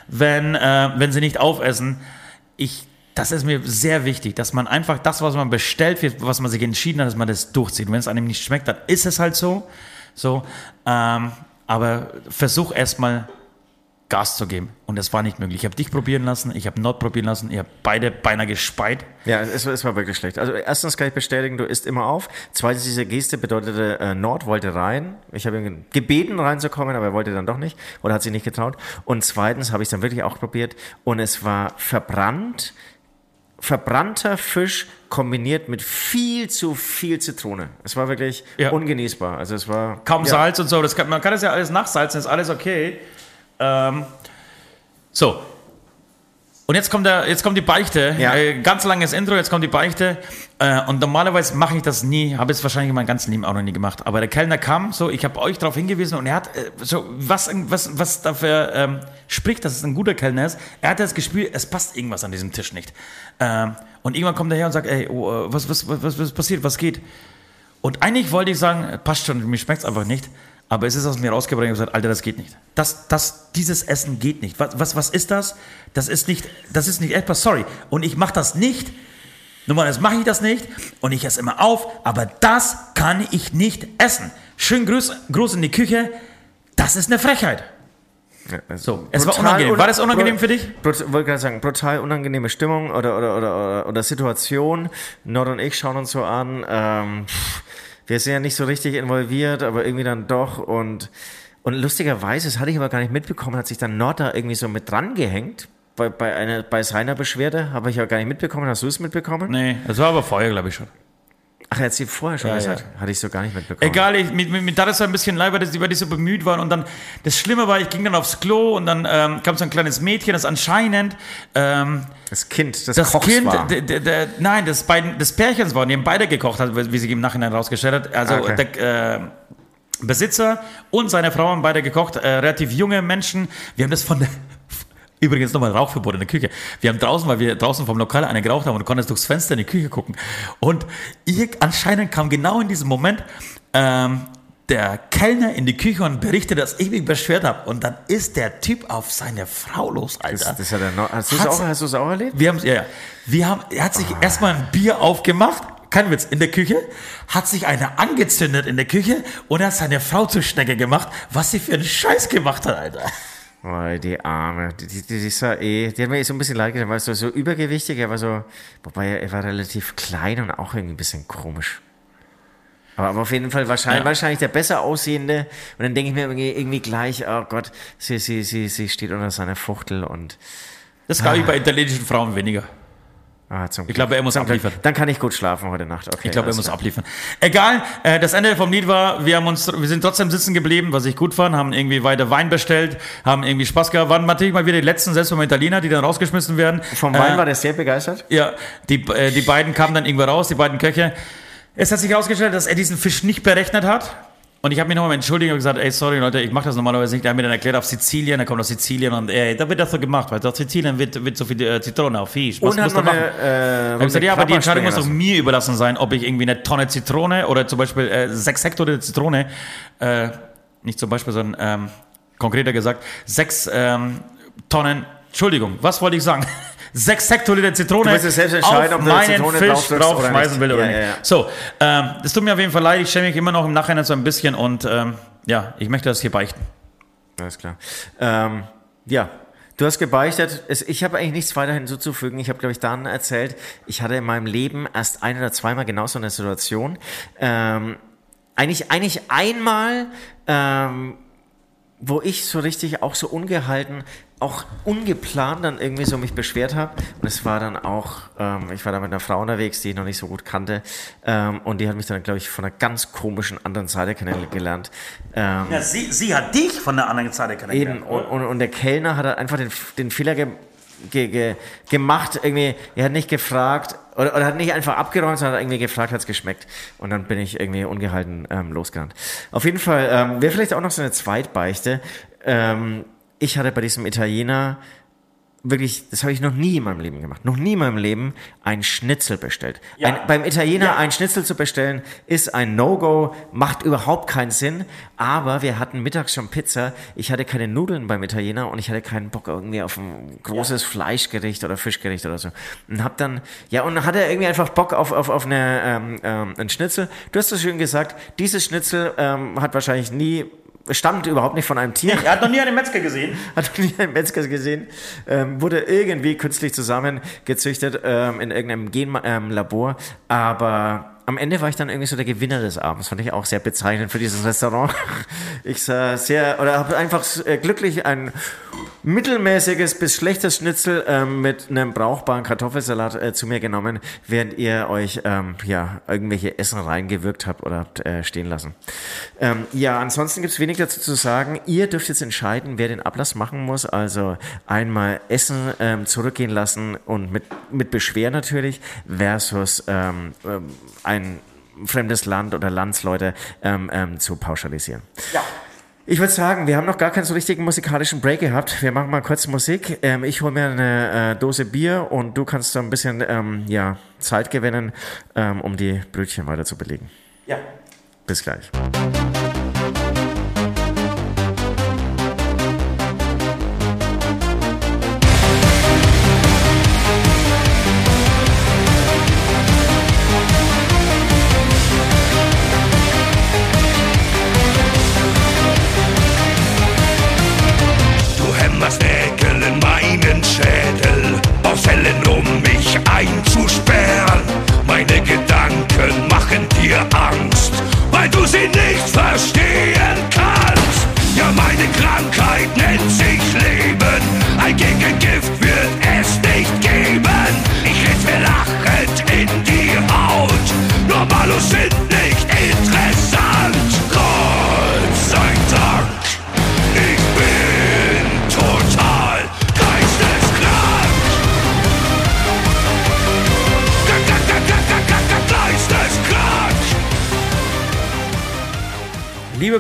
Speaker 1: wenn, äh, wenn sie nicht aufessen. Ich, das ist mir sehr wichtig, dass man einfach das, was man bestellt, für was man sich entschieden hat, dass man das durchzieht. Wenn es einem nicht schmeckt, dann ist es halt so. So, ähm, aber versuch erstmal Gas zu geben. Und das war nicht möglich. Ich habe dich probieren lassen, ich habe Nord probieren lassen, ihr habt beide beinahe gespeit.
Speaker 3: Ja, es, es war wirklich schlecht. Also erstens kann ich bestätigen, du isst immer auf. Zweitens, diese Geste bedeutete, äh, Nord wollte rein. Ich habe ihn gebeten reinzukommen, aber er wollte dann doch nicht oder hat sich nicht getraut. Und zweitens habe ich es dann wirklich auch probiert und es war verbrannt, verbrannter Fisch kombiniert mit viel zu viel Zitrone. Es war wirklich
Speaker 1: Ja.
Speaker 3: ungenießbar. Also es war
Speaker 1: kaum
Speaker 3: ja.
Speaker 1: Salz und so. Das kann, man kann das ja alles nachsalzen, ist alles okay. Ähm, so. Und jetzt kommt, der, jetzt kommt die Beichte.
Speaker 3: Ja.
Speaker 1: Äh, ganz langes Intro, jetzt kommt die Beichte. Äh, und normalerweise mache ich das nie, habe es wahrscheinlich in meinem ganzen Leben auch noch nie gemacht. Aber der Kellner kam so, ich habe euch darauf hingewiesen und er hat äh, so, was, was, was dafür ähm, spricht, dass es ein guter Kellner ist. Er hat das Gespür, es passt irgendwas an diesem Tisch nicht. Ähm, und irgendwann kommt er her und sagt, ey, oh, was, was, was, was, was passiert, was geht? Und eigentlich wollte ich sagen, passt schon, mir schmeckt es einfach nicht. Aber es ist aus mir rausgebracht und ich habe gesagt, Alter, das geht nicht. Das, das, dieses Essen geht nicht. Was, was, was ist das? Das ist nicht, das ist nicht etwas, sorry. Und ich mache das nicht. Normalerweise mache ich das nicht. Und ich esse immer auf. Aber das kann ich nicht essen. Schön Gruß, Gruß in die Küche. Das ist eine Frechheit.
Speaker 3: Ja, es-
Speaker 1: So, es war unangenehm. War das
Speaker 3: un-
Speaker 1: unangenehm für dich?
Speaker 3: Brut, wollte gerade sagen, brutal unangenehme Stimmung oder, oder, oder, oder, oder Situation. Nord und ich schauen uns so an. Ähm, pff, wir sind ja nicht so richtig involviert, aber irgendwie dann doch. Und, und lustigerweise, das hatte ich aber gar nicht mitbekommen, hat sich dann Nord da irgendwie so mit dran gehängt. Bei, bei, einer, bei seiner Beschwerde habe ich ja gar nicht mitbekommen. Hast du es mitbekommen?
Speaker 1: Nee, das war aber vorher, glaube ich schon.
Speaker 3: Ach, er hat sie vorher schon
Speaker 1: Ja,
Speaker 3: gesagt. Hatte ich so gar nicht mitbekommen.
Speaker 1: Egal, ich, mit, mit, mit tat es ein bisschen leid, weil, das, weil die so bemüht waren. Und dann, das Schlimme war, ich ging dann aufs Klo und dann ähm, kam so ein kleines Mädchen, das anscheinend ähm,
Speaker 3: Das Kind, das,
Speaker 1: das
Speaker 3: Kochs
Speaker 1: Kind,
Speaker 3: war.
Speaker 1: nein, des, beiden, des Pärchens war, die haben beide gekocht, hat, wie sich im Nachhinein rausgestellt hat. Also
Speaker 3: Okay.
Speaker 1: der äh, Besitzer und seine Frau haben beide gekocht, äh, relativ junge Menschen. Wir haben das von der Übrigens nochmal Rauchverbot in der Küche. Wir haben draußen, weil wir draußen vom Lokal eine geraucht haben und konntest durchs Fenster in die Küche gucken. Und ihr, anscheinend kam genau in diesem Moment ähm, der Kellner in die Küche und berichtet, dass ich mich beschwert habe. Und dann ist der Typ auf seine Frau los, Alter.
Speaker 3: Das, das hat er noch, hast du es auch, hast du's auch erlebt?
Speaker 1: Wir haben ja, ja. Wir haben, er hat sich erstmal ein Bier aufgemacht, kein Witz, in der Küche, hat sich eine angezündet in der Küche und hat seine Frau zur Schnecke gemacht, was sie für einen Scheiß gemacht hat, Alter.
Speaker 3: Oh, die Arme. Die, die, die, ist ja eh, die hat mir so ein bisschen leid getan, weil so, so übergewichtig, er war so, wobei er, war relativ klein und auch irgendwie ein bisschen komisch. Aber, aber auf jeden Fall wahrscheinlich,
Speaker 1: Ja.
Speaker 3: wahrscheinlich der besser aussehende. Und dann denke ich mir irgendwie, gleich, oh Gott, sie, sie, sie, sie steht unter seiner Fuchtel und
Speaker 1: Das glaube ich bei italienischen Frauen weniger.
Speaker 3: Ah, zum
Speaker 1: Ich glaube, er muss abliefern.
Speaker 3: Dann kann ich gut schlafen heute Nacht. Okay,
Speaker 1: Ich glaube, er muss
Speaker 3: klar.
Speaker 1: abliefern. Egal, äh, das Ende vom Lied war, wir haben uns, wir sind trotzdem sitzen geblieben, was ich gut fand, haben irgendwie weiter Wein bestellt, haben irgendwie Spaß gehabt, waren natürlich mal wieder die letzten, selbst beim Italiener, die dann rausgeschmissen werden.
Speaker 3: Vom Wein
Speaker 1: Äh,
Speaker 3: war der sehr begeistert.
Speaker 1: Ja, die, äh, die beiden kamen dann irgendwo raus, die beiden Köche. Es hat sich herausgestellt, dass er diesen Fisch nicht berechnet hat. Und ich habe mich nochmal entschuldigt und gesagt, ey, sorry Leute, ich mache das normalerweise nicht. Er hat mir dann erklärt, auf Sizilien, er kommt aus Sizilien und ey, da wird das so gemacht, weil auf Sizilien wird, wird so viel äh, Zitrone auf Fisch. Was
Speaker 3: Und
Speaker 1: du
Speaker 3: noch
Speaker 1: machen?
Speaker 3: eine, äh,
Speaker 1: Ich gesagt, ja, aber die Entscheidung muss doch mir überlassen sein, ob ich irgendwie eine Tonne Zitrone oder zum Beispiel äh, sechs Hektoliter Zitrone, äh, nicht zum Beispiel, sondern ähm, konkreter gesagt, sechs ähm, Tonnen, Entschuldigung, was wollte ich sagen? sechs Hektoliter Zitrone
Speaker 3: Du musst es selbst entscheiden,
Speaker 1: auf
Speaker 3: ob du
Speaker 1: meinen
Speaker 3: Zitrone
Speaker 1: Fisch draufschmeißen will oder
Speaker 3: Ja,
Speaker 1: nicht.
Speaker 3: ja, ja.
Speaker 1: So, ähm, das tut mir auf jeden Fall leid, ich schäme mich immer noch im Nachhinein so ein bisschen und ähm, ja, ich möchte das hier beichten.
Speaker 3: Alles klar. Ähm, ja, du hast gebeichtet. Ich habe eigentlich nichts weiter hinzuzufügen. Ich habe, glaube ich, dann erzählt, ich hatte in meinem Leben erst ein oder zweimal genau so eine Situation. Ähm, eigentlich, eigentlich einmal, ähm, wo ich so richtig auch so ungehalten, auch ungeplant dann irgendwie so mich beschwert habe. Und es war dann auch, ähm, ich war da mit einer Frau unterwegs, die ich noch nicht so gut kannte. Ähm, und die hat mich dann, glaube ich, von einer ganz komischen anderen Seite kennengelernt. Ähm,
Speaker 1: Ja, sie, sie hat dich von der anderen Seite
Speaker 3: Eben, und, und, und der Kellner hat halt einfach den, den Fehler ge, ge, ge, gemacht, irgendwie, er hat nicht gefragt, oder, oder hat nicht einfach abgeräumt, sondern hat irgendwie gefragt, hat es geschmeckt. Und dann bin ich irgendwie ungehalten ähm, losgerannt. Auf jeden Fall, ähm, wäre vielleicht auch noch so eine Zweitbeichte. Ähm, ich hatte bei diesem Italiener wirklich, das habe ich noch nie in meinem Leben gemacht, noch nie in meinem Leben ein Schnitzel bestellt.
Speaker 1: Ja.
Speaker 3: Ein, beim Italiener
Speaker 1: Ja.
Speaker 3: ein Schnitzel zu bestellen, ist ein No-Go, macht überhaupt keinen Sinn. Aber wir hatten mittags schon Pizza. Ich hatte keine Nudeln beim Italiener und ich hatte keinen Bock irgendwie auf ein großes Fleischgericht oder Fischgericht oder so. Und hab dann, ja, und hatte irgendwie einfach Bock auf, auf, auf eine, ähm, ähm, ein Schnitzel. Du hast so schön gesagt, dieses Schnitzel ähm, hat wahrscheinlich nie, stammt überhaupt nicht von einem Tier
Speaker 1: Er hat noch nie einen Metzger gesehen.
Speaker 3: hat noch nie einen Metzger gesehen, ähm, wurde irgendwie künstlich zusammengezüchtet ähm, in irgendeinem Genlabor, ähm, Labor. aber am Ende war ich dann irgendwie so der Gewinner des Abends, fand ich auch sehr bezeichnend für dieses Restaurant. Ich sah sehr, oder habe einfach äh, glücklich ein mittelmäßiges bis schlechtes Schnitzel ähm, mit einem brauchbaren Kartoffelsalat äh, zu mir genommen, während ihr euch ähm, ja irgendwelche Essen reingewirkt habt oder habt äh, stehen lassen. Ähm, ja, ansonsten gibt's wenig dazu zu sagen. Ihr dürft jetzt entscheiden, wer den Ablass machen muss. Also einmal Essen ähm, zurückgehen lassen und mit, mit Beschwer natürlich versus ähm, ähm, ein fremdes Land oder Landsleute ähm, ähm, zu pauschalisieren.
Speaker 1: Ja.
Speaker 3: Ich würde sagen, wir haben noch gar keinen so richtigen musikalischen Break gehabt. Wir machen mal kurz Musik. Ähm, ich hole mir eine äh, Dose Bier und du kannst so ein bisschen ähm, ja, Zeit gewinnen, ähm, um die Brötchen weiter zu belegen.
Speaker 1: Ja.
Speaker 3: Bis gleich.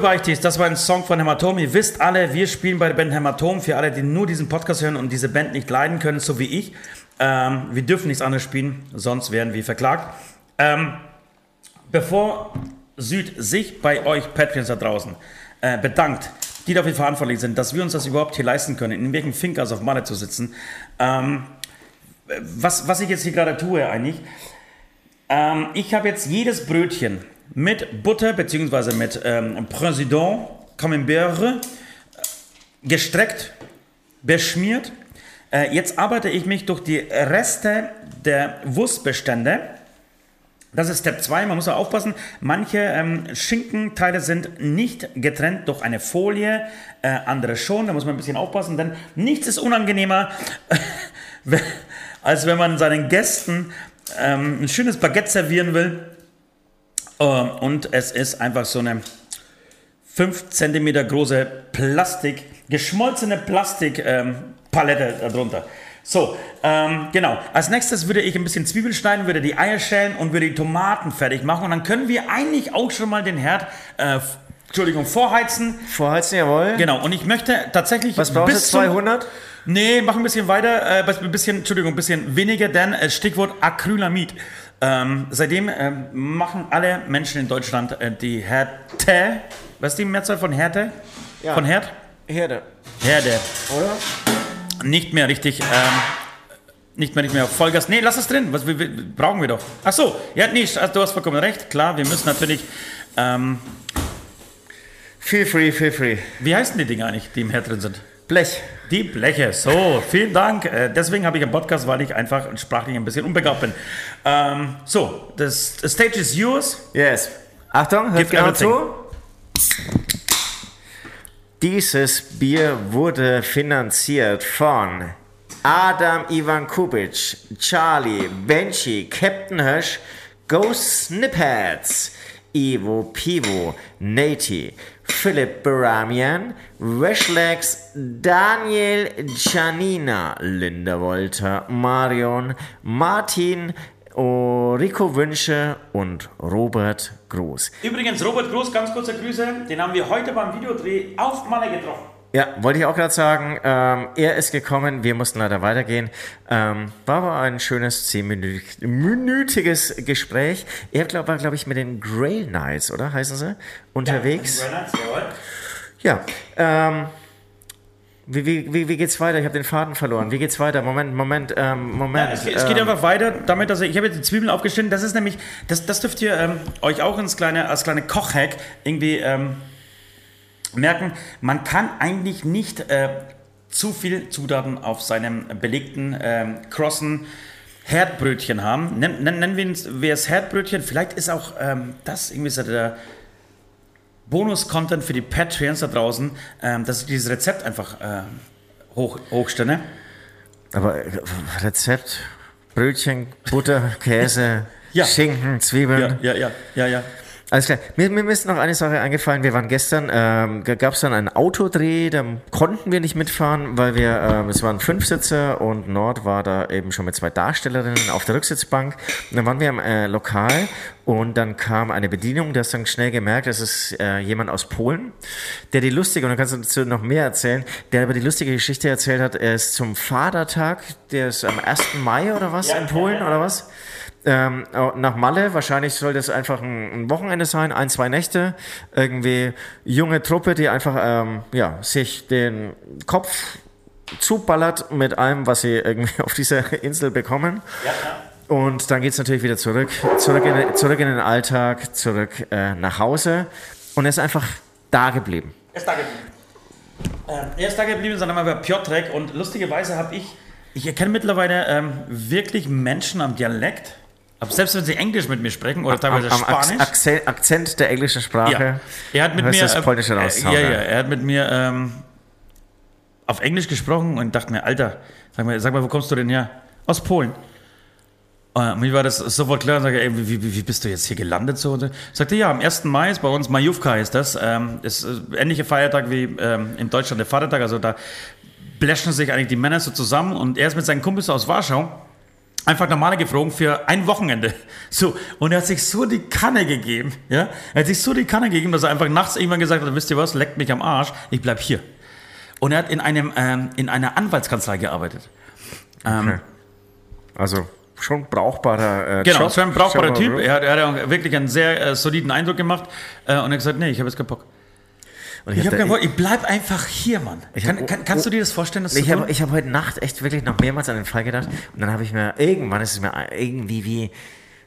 Speaker 1: Beichtis, das war ein Song von Hämatom. Ihr wisst alle, wir spielen bei der Band Hämatom. Für alle, die nur diesen Podcast hören und diese Band nicht leiden können, so wie ich. Ähm, wir dürfen nichts anderes spielen, sonst werden wir verklagt. Ähm, bevor Süd sich bei euch Patreons da draußen äh, bedankt, die dafür verantwortlich sind, dass wir uns das überhaupt hier leisten können, in welchen Finkers auf Malle zu sitzen. Ähm, was, was ich jetzt hier gerade tue eigentlich, ähm, ich habe jetzt jedes Brötchen mit Butter bzw. mit ähm, Président Camembert äh, gestreckt, beschmiert. Äh, jetzt arbeite ich mich durch die Reste der Wurstbestände. Das ist Step 2, man muss auch aufpassen, manche ähm, Schinkenteile sind nicht getrennt durch eine Folie, äh, andere schon, da muss man ein bisschen aufpassen, denn nichts ist unangenehmer, als wenn man seinen Gästen ähm, ein schönes Baguette servieren will und es ist einfach so eine 5 cm große Plastik, geschmolzene Plastikpalette ähm, darunter. So, ähm, genau. Als nächstes würde ich ein bisschen Zwiebeln schneiden, würde die Eier schälen und würde die Tomaten fertig machen. Und dann können wir eigentlich auch schon mal den Herd, äh, Entschuldigung, vorheizen.
Speaker 3: Vorheizen, jawohl.
Speaker 1: Genau. Und ich möchte tatsächlich.
Speaker 3: Was brauchst du? 200?
Speaker 1: Nee, mach ein bisschen weiter, äh, ein bisschen, Entschuldigung, ein bisschen weniger, denn äh, Stichwort Acrylamid. Ähm, seitdem äh, machen alle Menschen in Deutschland äh, die Härte. Was ist die Mehrzahl von Härte?
Speaker 3: Ja.
Speaker 1: Von Herd?
Speaker 3: Herde.
Speaker 1: Herde.
Speaker 3: Oder?
Speaker 1: Nicht mehr richtig. Ähm, nicht mehr, nicht mehr Vollgas. Nee, lass es drin. Was wir, wir, brauchen wir doch. Ach so, ja, nee, also du hast vollkommen recht. Klar, wir müssen natürlich. Ähm,
Speaker 3: feel free, feel free.
Speaker 1: Wie heißen die Dinge eigentlich, die im Herd drin sind?
Speaker 3: Blech.
Speaker 1: Die Bleche. So, vielen Dank. Äh, deswegen habe ich einen Podcast, weil ich einfach sprachlich ein bisschen unbegabt bin. Ähm, so, das the stage is yours.
Speaker 3: Yes. Achtung, hört genau zu. Dieses Bier wurde finanziert von Adam Ivan Kubic, Charlie, Benji, Captain Hirsch, Ghost Snippets, Ivo Pivo, Nati, Philipp Baramian, Weshlex, Daniel Janina, Linda Wolter, Marion, Martin, Rico Wünsche und Robert Groß.
Speaker 1: Übrigens, Robert Groß, ganz kurze Grüße, den haben wir heute beim Videodreh auf Malle getroffen.
Speaker 3: Ja, wollte ich auch gerade sagen. Ähm, er ist gekommen, wir mussten leider weitergehen. Ähm, war aber ein schönes zehnminütiges Gespräch. Er glaub, war, glaube ich, mit den Grail Knights, oder heißen sie? Unterwegs. Ja, ja ähm, wie, wie, wie, wie geht's weiter? Ich habe den Faden verloren. Wie geht's weiter? Moment, Moment, ähm, Moment. Ja,
Speaker 1: es, es, geht ähm, einfach weiter damit, dass ich, ich habe jetzt die Zwiebeln aufgeschnitten. Das ist nämlich, das, das dürft ihr ähm, euch auch ins kleine, als kleine Kochhack irgendwie ähm, merken, man kann eigentlich nicht äh, zu viel Zutaten auf seinem belegten, äh, crossen Herdbrötchen haben. Nennen, nennen wir es Herdbrötchen. Vielleicht ist auch ähm, das irgendwie so der Bonus-Content für die Patreons da draußen, ähm, dass ich dieses Rezept einfach äh, hoch, hochstelle.
Speaker 3: Aber äh, Rezept, Brötchen, Butter, Käse, ja. Schinken, Zwiebeln.
Speaker 1: Ja, ja, ja, ja, ja.
Speaker 3: Alles klar. Mir, mir ist noch eine Sache eingefallen. Wir waren gestern, ähm, gab es dann einen Autodreh, da konnten wir nicht mitfahren, weil wir, ähm, es waren Fünfsitzer und Nord war da eben schon mit zwei Darstellerinnen auf der Rücksitzbank. Und dann waren wir im äh, Lokal und dann kam eine Bedienung, der hat dann schnell gemerkt, das ist äh, jemand aus Polen, der die lustige, und dann kannst du dazu noch mehr erzählen, der aber die lustige Geschichte erzählt hat, er ist zum Vatertag, der ist am 1. Mai oder was ja, in Polen ja, ja. oder was? Ähm, nach Malle. Wahrscheinlich soll das einfach ein, ein, Wochenende sein, ein, zwei Nächte. Irgendwie junge Truppe, die einfach ähm, ja, sich den Kopf zuballert mit allem, was sie irgendwie auf dieser Insel bekommen. Ja. Und dann geht es natürlich wieder zurück, zurück in, zurück in den Alltag, zurück äh, nach Hause. Und er ist einfach da geblieben.
Speaker 1: Er ist da geblieben. Ähm, er ist da geblieben, sondern mal bei Piotrek. Und lustigerweise habe ich, ich erkenne mittlerweile ähm, wirklich Menschen am Dialekt, aber selbst wenn sie Englisch mit mir sprechen oder teilweise am, am Spanisch.
Speaker 3: Akzent, Akzent der englischen Sprache.
Speaker 1: Ja. Er hat mit mir. Das Polnische äh, ja, ja, er hat mit mir ähm, auf Englisch gesprochen und dachte mir, Alter, sag mal, sag mal, wo kommst du denn her? Aus Polen. Und mir war das sofort klar und sage, ey, wie, wie, wie bist du jetzt hier gelandet? So? Und sagte, ja, am 1. Mai ist bei uns Majówka ist das. Ähm, ist äh, ähnlicher Feiertag wie ähm, in Deutschland der Vatertag. Also da bläschen sich eigentlich die Männer so zusammen und er ist mit seinen Kumpels aus Warschau einfach normale geflogen für ein Wochenende. So, und er hat sich so die Kanne gegeben, ja. Er hat sich so die Kanne gegeben, dass er einfach nachts irgendwann gesagt hat, wisst ihr was, leckt mich am Arsch, ich bleib hier. Und er hat in einem, ähm, in einer Anwaltskanzlei gearbeitet.
Speaker 3: Ähm, okay. Also schon brauchbarer äh,
Speaker 1: Genau,
Speaker 3: Job.
Speaker 1: so ein brauchbarer Typ. Er hat, er hat wirklich einen sehr äh, soliden Eindruck gemacht. Äh, und er hat gesagt, nee, ich habe jetzt keinen Bock.
Speaker 3: Und
Speaker 1: Ich habe
Speaker 3: hab
Speaker 1: keinen Bock, ich bleib einfach hier, Mann.
Speaker 3: Ich
Speaker 1: Kann,
Speaker 3: hab-
Speaker 1: kann, kannst du dir das vorstellen, dass
Speaker 3: Ich habe ich hab heute Nacht echt wirklich noch mehrmals an den Fall gedacht. Und dann habe ich mir, irgendwann ist es mir irgendwie wie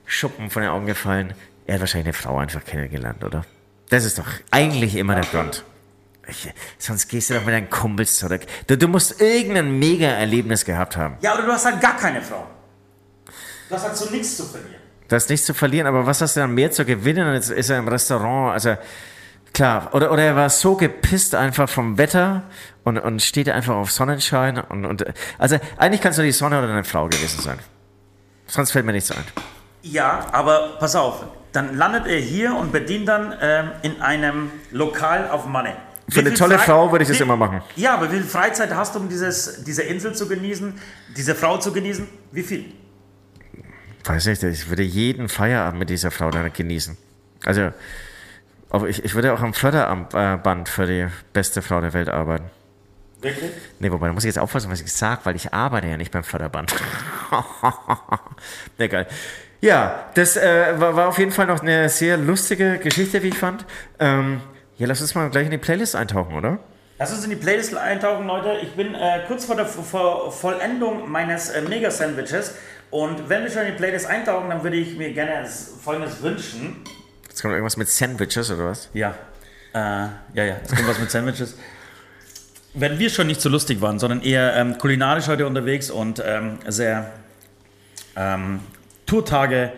Speaker 3: Schuppen von den Augen gefallen. Er hat wahrscheinlich eine Frau einfach kennengelernt, oder? Das ist doch eigentlich immer der Grund. Ich, sonst gehst du doch mit deinen Kumpels zurück. Du, du musst irgendein Mega-Erlebnis gehabt haben.
Speaker 1: Ja, oder du hast halt gar keine Frau. Du hast halt so nichts zu verlieren.
Speaker 3: Du hast nichts zu verlieren, aber was hast du dann mehr zu gewinnen? Jetzt ist er im Restaurant, also klar. Oder, oder er war so gepisst einfach vom Wetter und, und steht einfach auf Sonnenschein. Und, und also eigentlich kannst du die Sonne oder eine Frau gewesen sein. Sonst fällt mir nichts ein.
Speaker 1: Ja, aber pass auf. Dann landet er hier und bedient dann ähm, in einem Lokal auf Manne.
Speaker 3: Für eine tolle Frau würde ich das immer machen.
Speaker 1: Ja, aber wie viel Freizeit hast du, um dieses, diese Insel zu genießen, diese Frau zu genießen? Wie viel?
Speaker 3: Weiß nicht, ich würde jeden Feierabend mit dieser Frau dann genießen. Also, aber ich, ich würde auch am Förderband für die beste Frau der Welt arbeiten.
Speaker 1: Wirklich?
Speaker 3: Nee, wobei, da muss ich jetzt aufpassen, was ich sage, weil ich arbeite ja nicht beim Förderband. Egal. Ja, das äh, war, war auf jeden Fall noch eine sehr lustige Geschichte, wie ich fand. Ähm, ja, lass uns mal gleich in die Playlist eintauchen, oder?
Speaker 1: Lass uns in die Playlist eintauchen, Leute. Ich bin äh, kurz vor der vor Vollendung meines äh, Mega-Sandwiches. Und wenn wir schon in die Playlist eintauchen, dann würde ich mir gerne Folgendes wünschen.
Speaker 3: Jetzt kommt irgendwas mit Sandwiches oder was?
Speaker 1: Ja. Äh, ja, ja, jetzt kommt was mit Sandwiches. Wenn wir schon nicht so lustig waren, sondern eher ähm, kulinarisch heute unterwegs und ähm, sehr ähm, Tourtage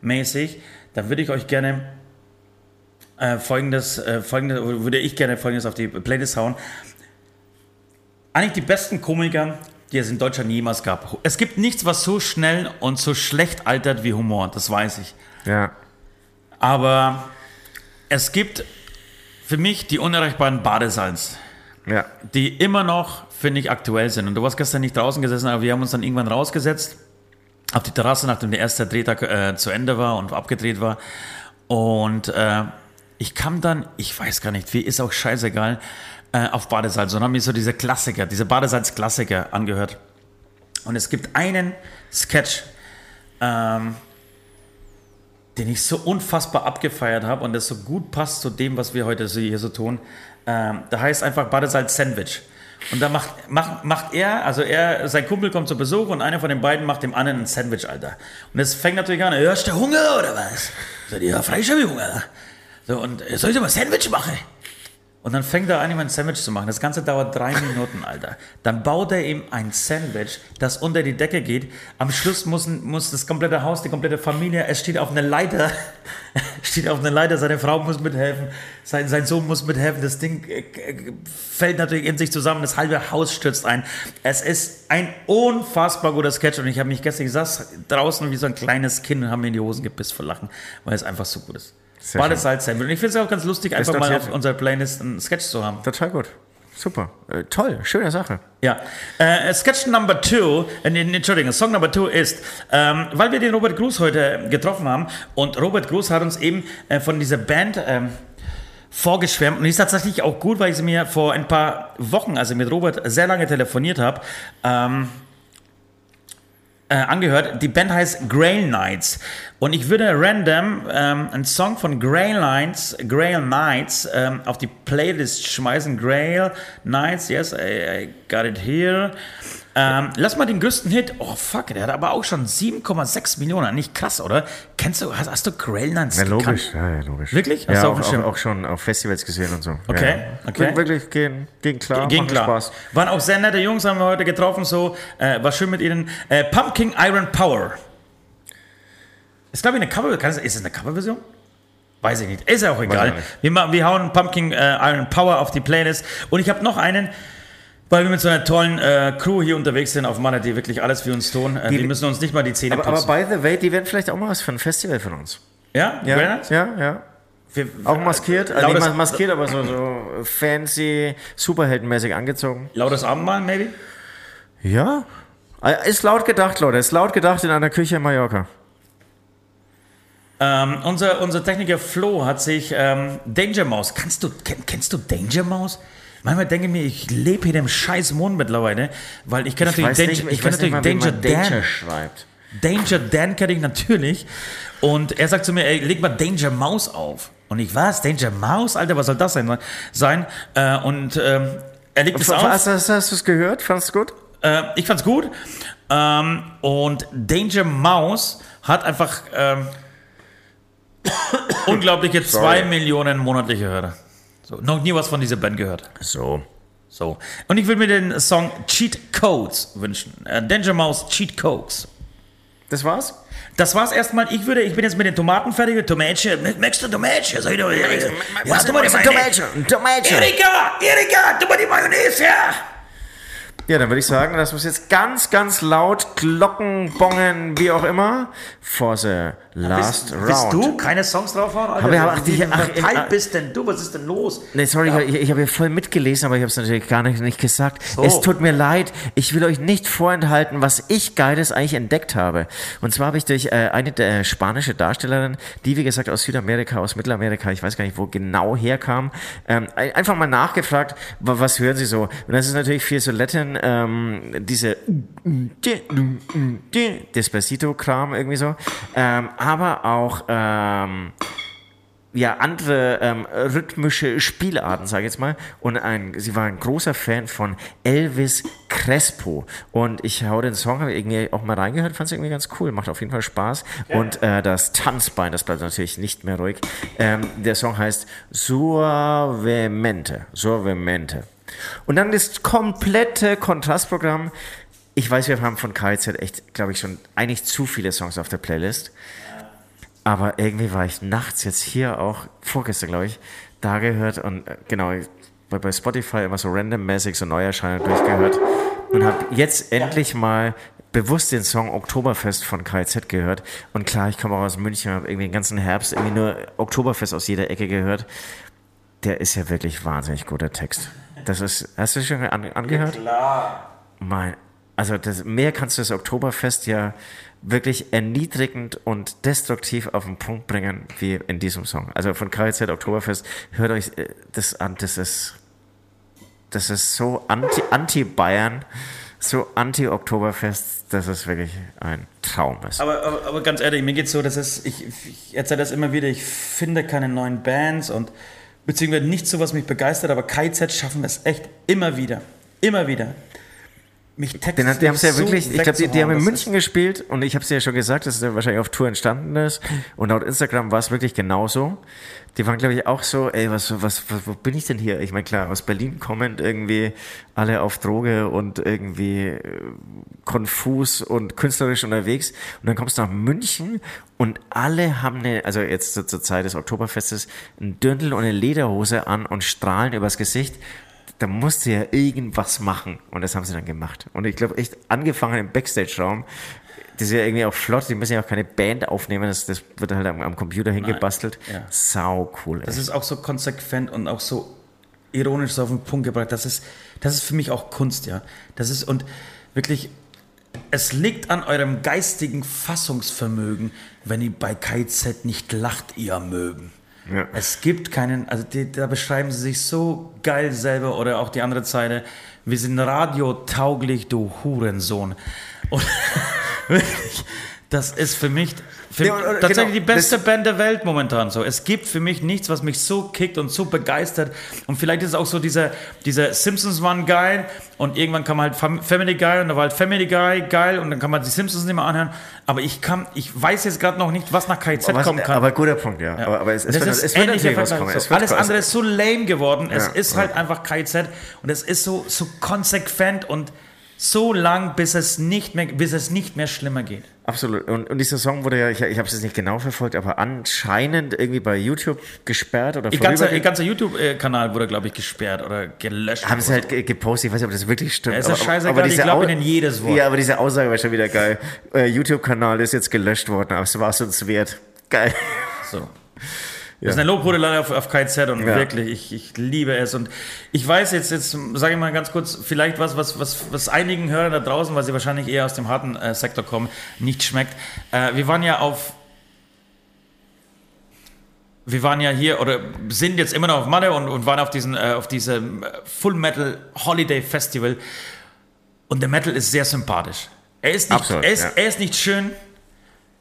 Speaker 1: mäßig, dann würde ich euch gerne äh, folgendes, äh, folgendes, würde ich gerne folgendes auf die Playlist hauen. Eigentlich die besten Komiker, die es in Deutschland jemals gab. Es gibt nichts, was so schnell und so schlecht altert wie Humor, das weiß ich.
Speaker 3: Ja.
Speaker 1: Aber es gibt für mich die unerreichbaren Badesalz,
Speaker 3: Ja.
Speaker 1: die immer noch, finde ich, aktuell sind. Und du warst gestern nicht draußen gesessen, aber wir haben uns dann irgendwann rausgesetzt auf die Terrasse, nachdem der erste Drehtag äh, zu Ende war und abgedreht war. Und äh, ich kam dann, ich weiß gar nicht, wie, ist auch scheißegal, äh, auf Badesalz und haben mir so diese Klassiker, diese Badesalz-Klassiker angehört. Und es gibt einen Sketch, ähm, den ich so unfassbar abgefeiert habe und das so gut passt zu dem, was wir heute hier so tun. Ähm, da heißt einfach Badesalz Sandwich. Und da macht, macht, macht er, also er, sein Kumpel kommt zu Besuch und einer von den beiden macht dem anderen ein Sandwich, Alter. Und es fängt natürlich an, hörst du Hunger oder was? So, ja, ich Hunger. So, und äh, soll ich dir mal Sandwich machen? Und dann fängt er an, ihm ein Sandwich zu machen. Das Ganze dauert drei Minuten, Alter. Dann baut er ihm ein Sandwich, das unter die Decke geht. Am Schluss muss, muss das komplette Haus, die komplette Familie, es steht auf einer Leiter, steht auf einer Leiter, seine Frau muss mithelfen, sein, sein Sohn muss mithelfen. Das Ding äh, äh, fällt natürlich in sich zusammen, das halbe Haus stürzt ein. Es ist ein unfassbar guter Sketch und ich habe mich gestern gesagt, draußen wie so ein kleines Kind und haben mir in die Hosen gepisst vor Lachen, weil es einfach so gut ist.
Speaker 3: Sehr
Speaker 1: Badesalz Sandwich. Und ich finde es auch ganz lustig, einfach mal auf unserer Playlist einen Sketch zu haben.
Speaker 3: Total gut. Super. Äh, toll. Schöne Sache.
Speaker 1: Ja. Äh, Sketch Number Two, äh, Entschuldigung, Song Number Two ist, ähm, weil wir den Robert Gruß heute getroffen haben und Robert Gruß hat uns eben äh, von dieser Band ähm, vorgeschwärmt und ist tatsächlich auch gut, weil ich sie mir vor ein paar Wochen, also mit Robert sehr lange telefoniert habe, ähm, äh, angehört. Die Band heißt Grail Knights. Und ich würde random ähm, einen Song von Grail Knights, Grail Knights ähm, auf die Playlist schmeißen. Grail Knights, yes, I, I got it here. Ähm, lass mal den größten Hit. Oh fuck, der hat aber auch schon 7,6 Millionen. Nicht krass, oder? Kennst du, hast, hast du Knights
Speaker 3: Ja, logisch. Ja, ja, logisch.
Speaker 1: Wirklich? Hast
Speaker 3: Ja,
Speaker 1: du
Speaker 3: auch, auch, auch schon auf Festivals gesehen und so.
Speaker 1: Okay,
Speaker 3: Ja,
Speaker 1: okay.
Speaker 3: Wir- Wirklich, gehen, gehen klar.
Speaker 1: Ging klar.
Speaker 3: Spaß.
Speaker 1: Waren auch sehr nette Jungs, haben wir heute getroffen, so. Äh, war schön mit ihnen. Äh, Pumpkin Iron Power. Ist, glaube ich, eine Cover. kann es- Ist es eine Coverversion? Weiß ich nicht. Ist ja auch egal. Wir, wir hauen Pumpkin äh, Iron Power auf die Playlist. Und ich habe noch einen, weil wir mit so einer tollen äh, Crew hier unterwegs sind auf Malle, die wirklich alles für uns tun. Äh, die,
Speaker 3: Die-
Speaker 1: müssen uns nicht mal die Zähne
Speaker 3: Aber, aber
Speaker 1: putzen.
Speaker 3: by the way, die werden vielleicht auch mal was für ein Festival von uns.
Speaker 1: ja?
Speaker 3: Ja, ja, ja.
Speaker 1: Wir,
Speaker 3: Auch maskiert, also
Speaker 1: Lautes-
Speaker 3: nicht maskiert, aber so, so fancy, superheldenmäßig angezogen.
Speaker 1: Lautes Abendmahl, maybe?
Speaker 3: Ja. Äh, Ist laut gedacht, Leute. Ist laut gedacht in einer Küche in Mallorca.
Speaker 1: Ähm, unser, unser Techniker Flo hat sich ähm, Danger Mouse. Kannst du, kenn, kennst du Danger Mouse? Manchmal denke ich mir, ich lebe hier dem scheiß Mond mittlerweile, weil ich kenne natürlich, Danger,
Speaker 3: nicht,
Speaker 1: ich
Speaker 3: ich
Speaker 1: kenn natürlich
Speaker 3: mal,
Speaker 1: Danger
Speaker 3: man Danger
Speaker 1: Dan.
Speaker 3: schreibt.
Speaker 1: Danger Dan kenne ich natürlich. Und er sagt zu mir, ey, leg mal Danger Mouse auf. Und ich, was? Danger Mouse? Alter, was soll das sein? sein? Äh, und ähm, er legt es auf.
Speaker 3: Hast, hast, hast du es gehört? Fandest du gut?
Speaker 1: Äh, ich fand's gut. Ähm, und Danger Mouse hat einfach ähm, unglaubliche zwei Millionen monatliche Hörer. So, noch nie was von dieser Band gehört.
Speaker 3: So.
Speaker 1: So. Und ich will mir den Song Cheat Codes wünschen. Äh, Danger Mouse Cheat Codes.
Speaker 3: Das war's?
Speaker 1: Das war's erstmal. Ich würde, ich bin jetzt mit den Tomaten fertig. Tomätchen. Möchtest du Tomätchen? Sag ich doch. Ja,
Speaker 3: Was du mal die Mayonnaise? Tomätchen.
Speaker 1: Erika, Erika, tu mal die Mayonnaise her.
Speaker 3: Ja, dann würde ich sagen, dass wir es jetzt ganz, ganz laut Glocken, Bongen, wie auch immer, for the last
Speaker 1: bist,
Speaker 3: round.
Speaker 1: Bist du keine Songs draufhauen? Alter?
Speaker 3: Aber ja, ach,
Speaker 1: Wie
Speaker 3: ach,
Speaker 1: verteilt
Speaker 3: ach,
Speaker 1: bist denn du? Was ist denn los?
Speaker 3: Nee, sorry, ich, ich habe hier voll mitgelesen, aber ich habe es natürlich gar nicht, nicht gesagt.
Speaker 1: So.
Speaker 3: Es tut mir leid, ich will euch nicht vorenthalten, was ich Geiles eigentlich entdeckt habe. Und zwar habe ich durch äh, eine äh, spanische Darstellerin, die wie gesagt aus Südamerika, aus Mittelamerika, ich weiß gar nicht, wo genau herkam, ähm, ein- einfach mal nachgefragt, wa- was hören sie so? Und das ist natürlich viel so Latin, ähm, diese Despacito-Kram irgendwie so, ähm, aber auch ähm, ja, andere ähm, rhythmische Spielarten, sage ich jetzt mal. Und ein, sie war ein großer Fan von Elvis Crespo. Und ich hau den Song, habe irgendwie auch mal reingehört, fand es irgendwie ganz cool, macht auf jeden Fall Spaß. Und äh, das Tanzbein, das bleibt natürlich nicht mehr ruhig. Ähm, der Song heißt Suavemente. Suavemente. Und dann das komplette Kontrastprogramm. Ich weiß, wir haben von KZ echt, glaube ich, schon eigentlich zu viele Songs auf der Playlist. Aber irgendwie war ich nachts jetzt hier auch, vorgestern glaube ich, da gehört und äh, genau, bei, bei Spotify immer so randommäßig so Neuerscheinungen durchgehört und habe jetzt endlich mal bewusst den Song Oktoberfest von KZ gehört. Und klar, ich komme auch aus München, habe irgendwie den ganzen Herbst irgendwie nur Oktoberfest aus jeder Ecke gehört. Der ist ja wirklich wahnsinnig guter Text. Das ist, hast du schon an, angehört? Mein, also das, mehr kannst du das Oktoberfest ja wirklich erniedrigend und destruktiv auf den Punkt bringen, wie in diesem Song. Also von KZ Oktoberfest, hört euch äh, das an, das ist, das ist so anti- anti-Bayern, so anti-Oktoberfest, dass es wirklich ein Traum ist.
Speaker 1: Aber, aber, aber ganz ehrlich, mir geht's so, dass es, ich, ich erzähle das immer wieder, ich finde keine neuen Bands und beziehungsweise nicht so, was mich begeistert, aber KZ schaffen das echt immer wieder. Immer wieder. Mich
Speaker 3: Den, die haben es ja
Speaker 1: so
Speaker 3: wirklich, ich glaube, die, die haben in München gespielt und ich habe es ja schon gesagt, dass es ja wahrscheinlich auf Tour entstanden ist. Und laut Instagram war es wirklich genauso. Die waren, glaube ich, auch so, ey, was, was, was, wo bin ich denn hier? Ich meine, klar, aus Berlin kommend irgendwie alle auf Droge und irgendwie äh, konfus und künstlerisch unterwegs. Und dann kommst du nach München und alle haben eine, also jetzt zur, zur Zeit des Oktoberfestes, ein Dirndl und eine Lederhose an und strahlen übers Gesicht da musste ja irgendwas machen. Und das haben sie dann gemacht. Und ich glaube, echt angefangen im Backstage-Raum. Das ist ja irgendwie auch flott. Die müssen ja auch keine Band aufnehmen. Das, das wird halt am, am Computer hingebastelt.
Speaker 1: ja.
Speaker 3: Sau cool. Ey.
Speaker 1: Das ist auch so konsequent und auch so ironisch so auf den Punkt gebracht. Das ist, das ist für mich auch Kunst, ja. Das ist und wirklich, es liegt an eurem geistigen Fassungsvermögen, wenn ihr bei KZ nicht lacht, ihr mögen.
Speaker 3: Ja.
Speaker 1: Es gibt keinen, also die, da beschreiben sie sich so geil selber oder auch die andere Zeile. Wir sind radiotauglich, du Hurensohn. Und das ist für mich für
Speaker 3: Ja, und- und
Speaker 1: tatsächlich
Speaker 3: genau,
Speaker 1: die beste Band der Welt momentan so. Es gibt für mich nichts, was mich so kickt und so begeistert. Und vielleicht ist es auch so dieser, dieser Simpsons waren geil und irgendwann kam halt Fam- Family Guy und da war halt Family Guy geil und dann kann man die Simpsons nicht mehr anhören. Aber ich kann, ich weiß jetzt gerade noch nicht, was nach KZ
Speaker 3: was,
Speaker 1: kommen kann.
Speaker 3: aber guter Punkt, ja. Aber, aber es, es wird,
Speaker 1: ist
Speaker 3: es wird natürlich was kommen.
Speaker 1: So.
Speaker 3: Es
Speaker 1: Alles andere ist so lame geworden. Es
Speaker 3: Ja,
Speaker 1: ist halt einfach KZ und es ist so, so konsequent und so lang, bis es nicht mehr, bis es nicht mehr schlimmer geht.
Speaker 3: Absolut. Und, und dieser Song wurde ja, ich, ich habe es jetzt nicht genau verfolgt, aber anscheinend irgendwie bei YouTube gesperrt oder
Speaker 1: Ihr ganzer, ihr ganzer YouTube-Kanal wurde, glaube ich, gesperrt oder gelöscht.
Speaker 3: haben sie halt ge- gepostet, ich weiß nicht, ob das wirklich stimmt.
Speaker 1: Ja, ist ja scheißegal, ich
Speaker 3: diese
Speaker 1: glaub
Speaker 3: Au-
Speaker 1: ihnen jedes Wort.
Speaker 3: Ja, aber diese Aussage war schon wieder geil. Äh, YouTube-Kanal ist jetzt gelöscht worden, aber es war es uns wert. Geil.
Speaker 1: so. Das ist eine Lobhudelei auf, auf KZ und
Speaker 3: Ja.
Speaker 1: wirklich, ich, ich liebe es. Und ich weiß jetzt, jetzt sage ich mal ganz kurz, vielleicht was, was, was, was einigen Hörern da draußen, weil sie wahrscheinlich eher aus dem harten äh, Sektor kommen, nicht schmeckt. Äh, wir waren ja auf wir waren ja hier oder sind jetzt immer noch auf Malle und, und waren auf, diesen, äh, auf diesem äh, Full Metal Holiday Festival. Und der Metal ist sehr sympathisch. Er ist nicht,
Speaker 3: Absolut,
Speaker 1: er ist,
Speaker 3: ja.
Speaker 1: er ist nicht schön,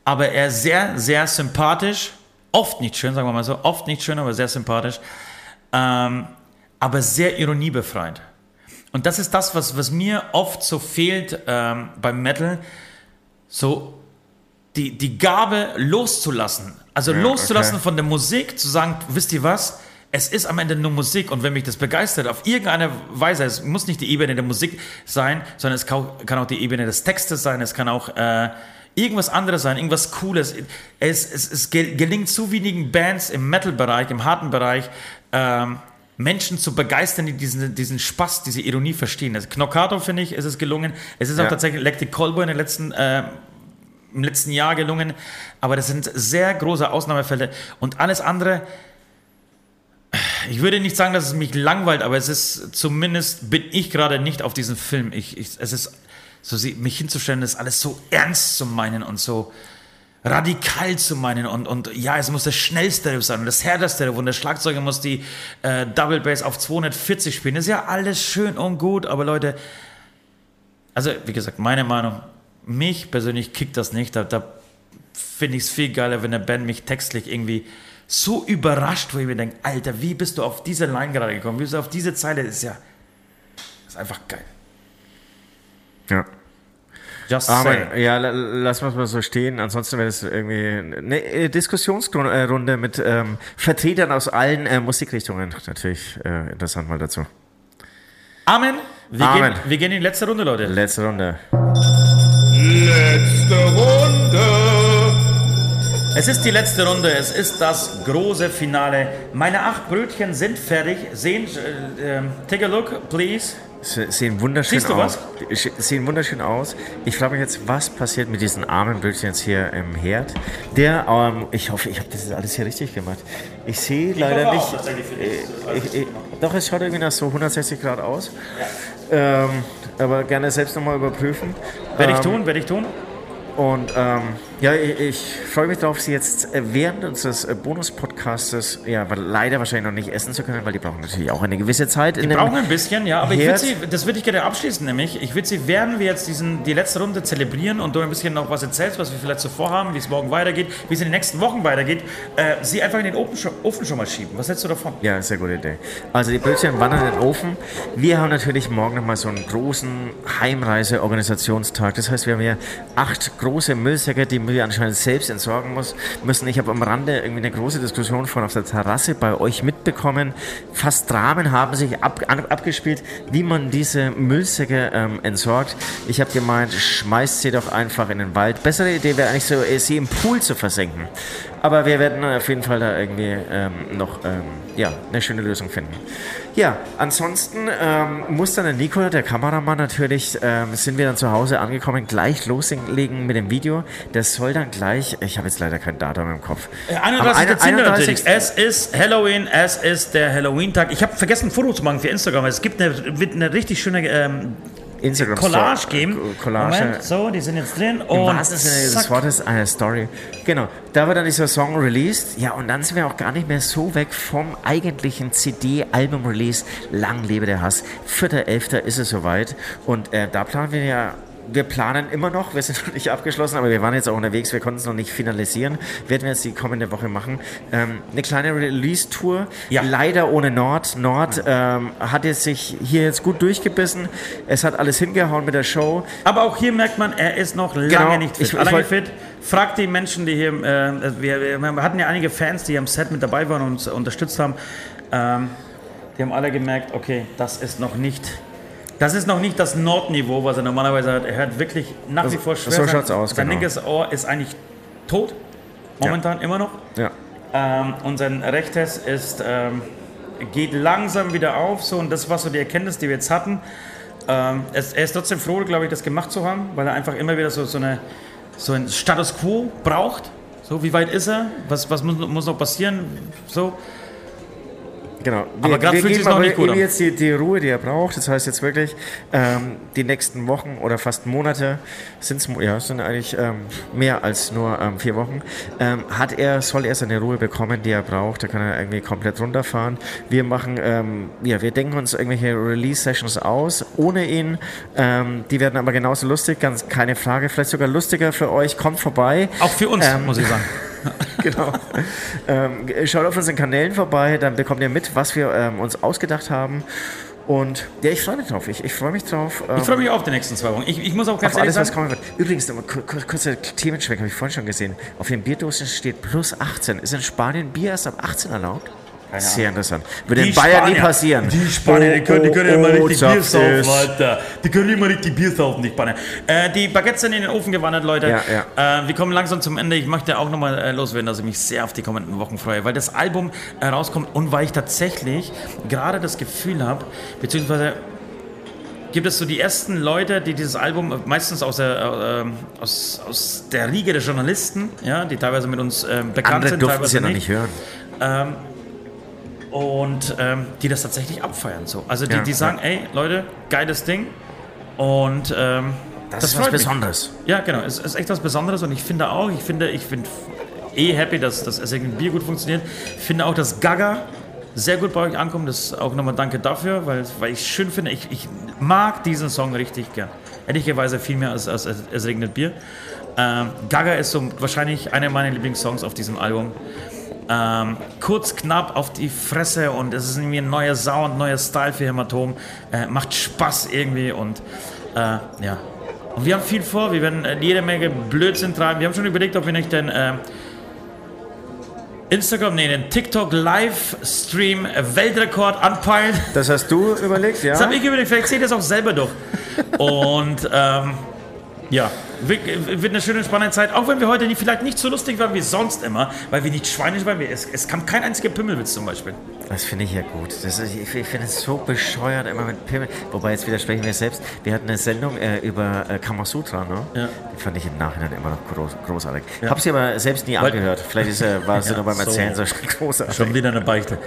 Speaker 1: aber er ist sehr, sehr sympathisch. Oft nicht schön, sagen wir mal so. Oft nicht schön, aber sehr sympathisch. Ähm, aber sehr ironiebefreit. Und das ist das, was, was mir oft so fehlt ähm, beim Metal. So die, die Gabe loszulassen. Also loszulassen
Speaker 3: okay.
Speaker 1: von der Musik, zu sagen, wisst ihr was? Es ist am Ende nur Musik und wenn mich das begeistert, auf irgendeine Weise, es muss nicht die Ebene der Musik sein, sondern es kann kann auch die Ebene des Textes sein, es kann auch äh, irgendwas anderes sein, irgendwas Cooles. Es, es, es gel- gelingt zu wenigen Bands im Metal-Bereich, im harten Bereich, ähm, Menschen zu begeistern, die diesen, diesen Spaß, diese Ironie verstehen. Also Knockato, finde ich, ist es gelungen. Es ist auch
Speaker 3: Ja.
Speaker 1: tatsächlich Electric Callboy in den letzten äh, im letzten Jahr gelungen, aber das sind sehr große Ausnahmefälle und alles andere, ich würde nicht sagen, dass es mich langweilt, aber es ist zumindest bin ich gerade nicht auf diesen Film. Ich, ich, es ist so mich hinzustellen, das alles so ernst zu meinen und so radikal zu meinen und, und ja, es muss das schnellste Riff sein und das härteste Riff und der Schlagzeuger muss die äh, Double Bass auf 240 spielen. Das ist ja alles schön und gut, aber Leute, also wie gesagt, meine Meinung, mich persönlich kickt das nicht. Da, da finde ich es viel geiler, wenn eine Band mich textlich irgendwie so überrascht, wo ich mir denke, Alter, wie bist du auf diese Line gerade gekommen? Wie bist du auf diese Zeile? Das ist ja, das ist einfach geil.
Speaker 3: Ja.
Speaker 1: Just
Speaker 3: Aber
Speaker 1: say.
Speaker 3: ja, la- lassen wir es mal so stehen. Ansonsten wäre das irgendwie eine äh, Diskussionsrunde mit ähm, Vertretern aus allen äh, Musikrichtungen. Natürlich äh, interessant mal dazu.
Speaker 1: Amen. Wir,
Speaker 3: Amen.
Speaker 1: Gehen, wir gehen in die letzte Runde, Leute.
Speaker 3: Letzte Runde.
Speaker 2: Letzte Runde.
Speaker 1: Es ist die letzte Runde, es ist das große Finale. Meine acht Brötchen sind fertig. Sehen, äh, äh, take a look, please.
Speaker 3: Se- Sehen wunderschön
Speaker 1: Siehst du
Speaker 3: aus. Sch- Sehen wunderschön aus. Ich frage mich jetzt, was passiert mit diesen armen Brötchen jetzt hier im Herd? Der, ähm, ich hoffe, ich habe das alles hier richtig gemacht. Ich sehe leider nicht.
Speaker 1: auch,
Speaker 3: äh, ich, ich, doch, es schaut irgendwie nach so 160 Grad aus. Ähm, aber gerne selbst nochmal überprüfen.
Speaker 1: Werde ich
Speaker 3: Ähm,
Speaker 1: tun, werde ich tun.
Speaker 3: Und ähm, ja, ich, ich freue mich darauf, Sie jetzt äh, während unseres äh, Bonus-Podcastes, ja, weil leider wahrscheinlich noch nicht essen zu können, weil die brauchen natürlich auch eine gewisse Zeit. dem-
Speaker 1: brauchen ein bisschen, ja, aber ich würde sie, das würde ich gerne abschließen, nämlich, ich würde sie, während wir jetzt diesen, die letzte Runde zelebrieren und du ein bisschen noch was erzählst, was wir vielleicht so vorhaben, wie es morgen weitergeht, wie es in den nächsten Wochen weitergeht, äh, sie einfach in den Ofen schon, Ofen schon mal schieben. Was hältst du davon?
Speaker 3: Ja, sehr gute Idee. Also die Brötchen wandern in den Ofen. Wir haben natürlich morgen nochmal so einen großen Heimreise-Organisationstag. Das heißt, wir haben hier acht große Müllsäcke, die wir anscheinend selbst entsorgen muss, müssen. Ich habe am Rande irgendwie eine große Diskussion von auf der Terrasse bei euch mitbekommen. Fast Dramen haben sich ab, an, abgespielt, wie man diese Müllsäcke ähm, entsorgt. Ich habe gemeint, schmeißt sie doch einfach in den Wald. Bessere Idee wäre eigentlich so, äh, sie im Pool zu versenken. Aber wir werden auf jeden Fall da irgendwie ähm, noch ähm, ja, eine schöne Lösung finden. Ja, ansonsten ähm, muss dann der Nico, der Kameramann natürlich, ähm, sind wir dann zu Hause angekommen, gleich loslegen mit dem Video. Das soll dann gleich, ich habe jetzt leider kein Datum im Kopf.
Speaker 1: Am 31.
Speaker 3: 31.
Speaker 1: natürlich. Es ist Halloween, es ist der Halloween-Tag. Ich habe vergessen, ein Foto zu machen für Instagram. Es gibt eine, wird eine richtig schöne ähm,
Speaker 3: Instagram
Speaker 1: Collage
Speaker 3: Story-
Speaker 1: geben.
Speaker 3: Collage.
Speaker 1: Moment, so, die sind jetzt drin.
Speaker 3: Im
Speaker 1: Und
Speaker 3: wahrsten Sinne des. Wortes eine Story. Genau, da wird dann dieser Song released. Ja, und dann sind wir auch gar nicht mehr so weg vom eigentlichen CD-Album-Release. Lang lebe der Hass. 4.11. ist es soweit. Und äh, da planen wir ja. Wir planen immer noch, wir sind noch nicht abgeschlossen, aber wir waren jetzt auch unterwegs, wir konnten es noch nicht finalisieren. Werden wir jetzt die kommende Woche machen. Ähm, eine kleine Release-Tour,
Speaker 1: Ja.
Speaker 3: leider ohne Nord. Nord ähm, hat jetzt sich hier jetzt gut durchgebissen. Es hat alles hingehauen mit der Show.
Speaker 1: Aber auch hier merkt man, er ist noch lange
Speaker 3: Genau.
Speaker 1: nicht fit.
Speaker 3: Ich- ich
Speaker 1: lange fit. Fragt die Menschen, die hier, äh, wir, wir hatten ja einige Fans, die am Set mit dabei waren und uns unterstützt haben. Ähm, die haben alle gemerkt, okay, das ist noch nicht, das ist noch nicht das Nordniveau, was er normalerweise hat. Er hört wirklich nach wie vor schwer.
Speaker 3: so
Speaker 1: Sein-
Speaker 3: schaut's aus,
Speaker 1: Sein
Speaker 3: genau.
Speaker 1: linkes Ohr ist eigentlich tot, momentan immer noch.
Speaker 3: Ja.
Speaker 1: Ähm, und sein rechtes ist, ähm, geht langsam wieder auf. So, und das war so die Erkenntnis, die wir jetzt hatten. Ähm, es, er ist trotzdem froh, glaube ich, das gemacht zu haben, weil er einfach immer wieder so, so, eine, so ein Status Quo braucht. So, wie weit ist er? Was, was muss, muss noch passieren? So.
Speaker 3: Genau.
Speaker 1: Aber gerade fühlt sich's noch nicht gut an.
Speaker 3: jetzt die, die Ruhe, die er braucht. Das heißt jetzt wirklich, ähm, die nächsten Wochen oder fast Monate sind's, ja, es sind eigentlich ähm, mehr als nur ähm, vier Wochen. Ähm, hat er, soll er seine Ruhe bekommen, die er braucht. Da kann er irgendwie komplett runterfahren. Wir machen, ähm, ja, wir denken uns irgendwelche Release-Sessions aus, ohne ihn. Ähm, die werden aber genauso lustig, ganz keine Frage. Vielleicht sogar lustiger für euch. Kommt vorbei.
Speaker 1: Auch für uns, muss ich sagen.
Speaker 3: genau. ähm, schaut auf unseren Kanälen vorbei, dann bekommt ihr mit, was wir ähm, uns ausgedacht haben. Und ja, ich freue mich drauf. Ich, ich freue mich drauf. Ähm,
Speaker 1: Ich freue mich auf die nächsten zwei Wochen. Ich, ich muss auch ganz
Speaker 3: auf
Speaker 1: ehrlich
Speaker 3: alles, was
Speaker 1: sagen,
Speaker 3: kommen wird. Übrigens, kurzer Themenschwenk, habe ich vorhin schon gesehen. Auf den Bierdosen steht plus 18. Ist in Spanien Bier erst ab 18 erlaubt? Sehr interessant. Würde in Bayern nie passieren.
Speaker 1: Die Spanier, die können, die können
Speaker 3: Oh,
Speaker 1: immer
Speaker 3: oh,
Speaker 1: richtig
Speaker 3: sagt
Speaker 1: Bier saufen. Alter. Die können immer richtig Bier saufen, die Spanier. Äh, die Baguettes sind in den Ofen gewandert, Leute.
Speaker 3: Ja,
Speaker 1: Äh, wir kommen langsam zum Ende. Ich möchte auch nochmal äh, loswerden, dass ich mich sehr auf die kommenden Wochen freue, weil das Album äh, rauskommt und weil ich tatsächlich gerade das Gefühl habe, beziehungsweise gibt es so die ersten Leute, die dieses Album äh, meistens aus der, äh, ähm, aus, aus der Riege der Journalisten, ja, die teilweise mit uns äh, bekannt
Speaker 3: Andere
Speaker 1: sind,
Speaker 3: durften
Speaker 1: teilweise
Speaker 3: es ja noch nicht hören.
Speaker 1: Und ähm, die das tatsächlich abfeiern. So. Also die,
Speaker 3: Ja,
Speaker 1: die sagen, ey Leute, geiles Ding und ähm,
Speaker 3: Das, ist was
Speaker 1: mich.
Speaker 3: Besonderes.
Speaker 1: Ja, genau, es ist echt was Besonderes und ich finde auch, ich finde, ich bin eh happy, dass das Essig Bier gut funktioniert. Ich finde auch, dass Gaga sehr gut bei euch ankommt. Das auch nochmal danke dafür, weil, weil ich schön finde, ich, ich mag diesen Song richtig gern. Ehrlicherweise viel mehr als, als Es regnet Bier. Ähm, Gaga ist so wahrscheinlich einer meiner Lieblingssongs auf diesem Album. Ähm, kurz, knapp auf die Fresse und es ist irgendwie ein neuer Sound, neuer Style für Hämatom. Äh, macht Spaß irgendwie und äh, ja. Und wir haben viel vor, wir werden äh, jede Menge Blödsinn treiben. Wir haben schon überlegt, ob wir nicht den äh, Instagram, nee, den TikTok Livestream Weltrekord anpeilen.
Speaker 3: Das hast du überlegt, ja?
Speaker 1: Das habe ich überlegt, vielleicht seht ihr es auch selber durch. Und ähm, ja, wird, eine schöne, spannende Zeit. Auch wenn wir heute nicht, vielleicht nicht so lustig waren wie sonst immer, weil wir nicht schweinisch waren. Es, es kam kein einziger Pimmelwitz zum Beispiel.
Speaker 3: Das finde ich ja gut. Das ist, ich ich finde es so bescheuert, immer mit Pimmel. Wobei, jetzt widersprechen wir selbst. Wir hatten eine Sendung äh, über äh, Kamasutra, ne?
Speaker 1: Ja.
Speaker 3: Die fand ich im Nachhinein immer noch groß, großartig.
Speaker 1: Ja.
Speaker 3: Hab sie aber selbst nie
Speaker 1: Weil-
Speaker 3: angehört. Vielleicht ist, äh, war es
Speaker 1: Ja,
Speaker 3: nur beim
Speaker 1: so.
Speaker 3: Erzählen so, großartig.
Speaker 1: Schon wieder eine Beichte.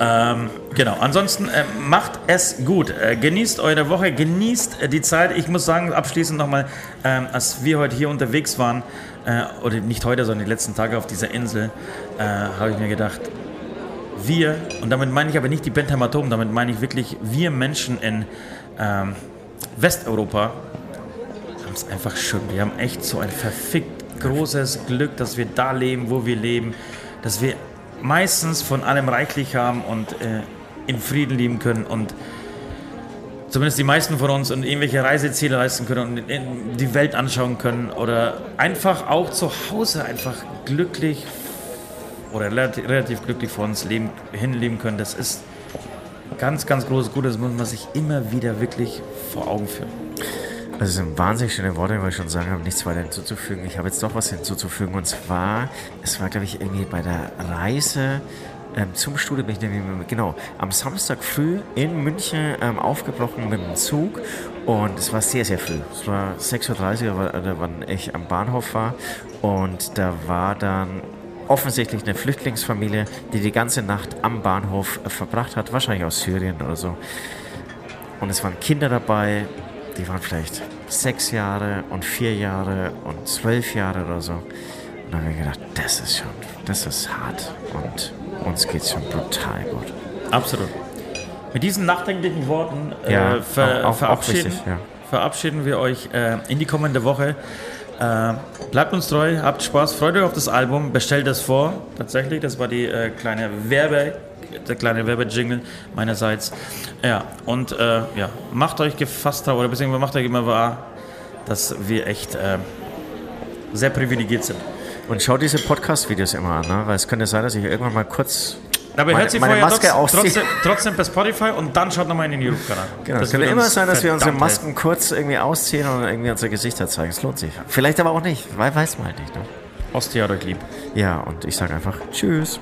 Speaker 1: ähm, genau. Ansonsten äh, macht es gut. Äh, genießt eure Woche, genießt äh, die Zeit. Ich muss sagen, abschließend nochmal, ähm, als wir heute hier unterwegs waren, äh, oder nicht heute, sondern die letzten Tage auf dieser Insel, habe ich mir gedacht, wir, und damit meine ich aber nicht die Band Hämatom, damit meine ich wirklich wir Menschen in ähm, Westeuropa haben es einfach schön. Wir haben echt so ein verfickt großes Glück, dass wir da leben, wo wir leben, dass wir meistens von allem reichlich haben und äh, in Frieden leben können und zumindest die meisten von uns und irgendwelche Reiseziele leisten können und die Welt anschauen können oder einfach auch zu Hause einfach glücklich oder relativ, glücklich vor uns leben, hinleben können. Das ist ganz, ganz großes Gutes, das muss man sich immer wieder wirklich vor Augen führen.
Speaker 3: Das sind wahnsinnig schöne Worte, weil ich schon sagen habe, nichts weiter hinzuzufügen. Ich habe jetzt doch was hinzuzufügen und zwar, es war glaube ich irgendwie bei der Reise ähm, zum Studio, bin ich nämlich, genau, am Samstag früh in München ähm, aufgebrochen mit dem Zug und es war sehr, sehr früh. Es war 6.30 Uhr, wann ich am Bahnhof war und da war dann offensichtlich eine Flüchtlingsfamilie, die die ganze Nacht am Bahnhof äh, verbracht hat, wahrscheinlich aus Syrien oder so. Und es waren Kinder dabei, die waren vielleicht sechs Jahre und vier Jahre und zwölf Jahre oder so. Und dann habe ich gedacht, das ist schon, das ist hart. Und uns geht es schon brutal gut.
Speaker 1: Absolut. Mit diesen nachdenklichen Worten äh,
Speaker 3: Ja,
Speaker 1: ver
Speaker 3: auch- auch
Speaker 1: verabschieden,
Speaker 3: richtig, ja.
Speaker 1: verabschieden wir euch äh, in die kommende Woche. Äh, bleibt uns treu, habt Spaß, freut euch auf das Album, bestellt es vor. Tatsächlich, das war die äh, kleine Werbe, der kleine Werbejingle meinerseits. Ja, und äh, ja, macht euch gefasst oder beziehungsweise macht euch immer wahr, dass wir echt äh, sehr privilegiert sind.
Speaker 3: Und schau diese Podcast-Videos immer an, ne? weil es könnte sein, dass ich irgendwann mal kurz.
Speaker 1: Aber
Speaker 3: Meine-
Speaker 1: hört sie vorher
Speaker 3: Maske
Speaker 1: trotzdem, trotzdem, trotzdem per Spotify und dann schaut nochmal in den YouTube-Kanal.
Speaker 3: Genau, es
Speaker 1: Das
Speaker 3: könnte
Speaker 1: wird
Speaker 3: immer sein, dass wir unsere. Masken kurz irgendwie ausziehen und irgendwie unsere Gesichter zeigen. Es lohnt sich. Vielleicht aber auch nicht, weil weiß man halt nicht. Ne?
Speaker 1: Ostia hat euch lieb.
Speaker 3: Ja, und ich sage einfach Tschüss.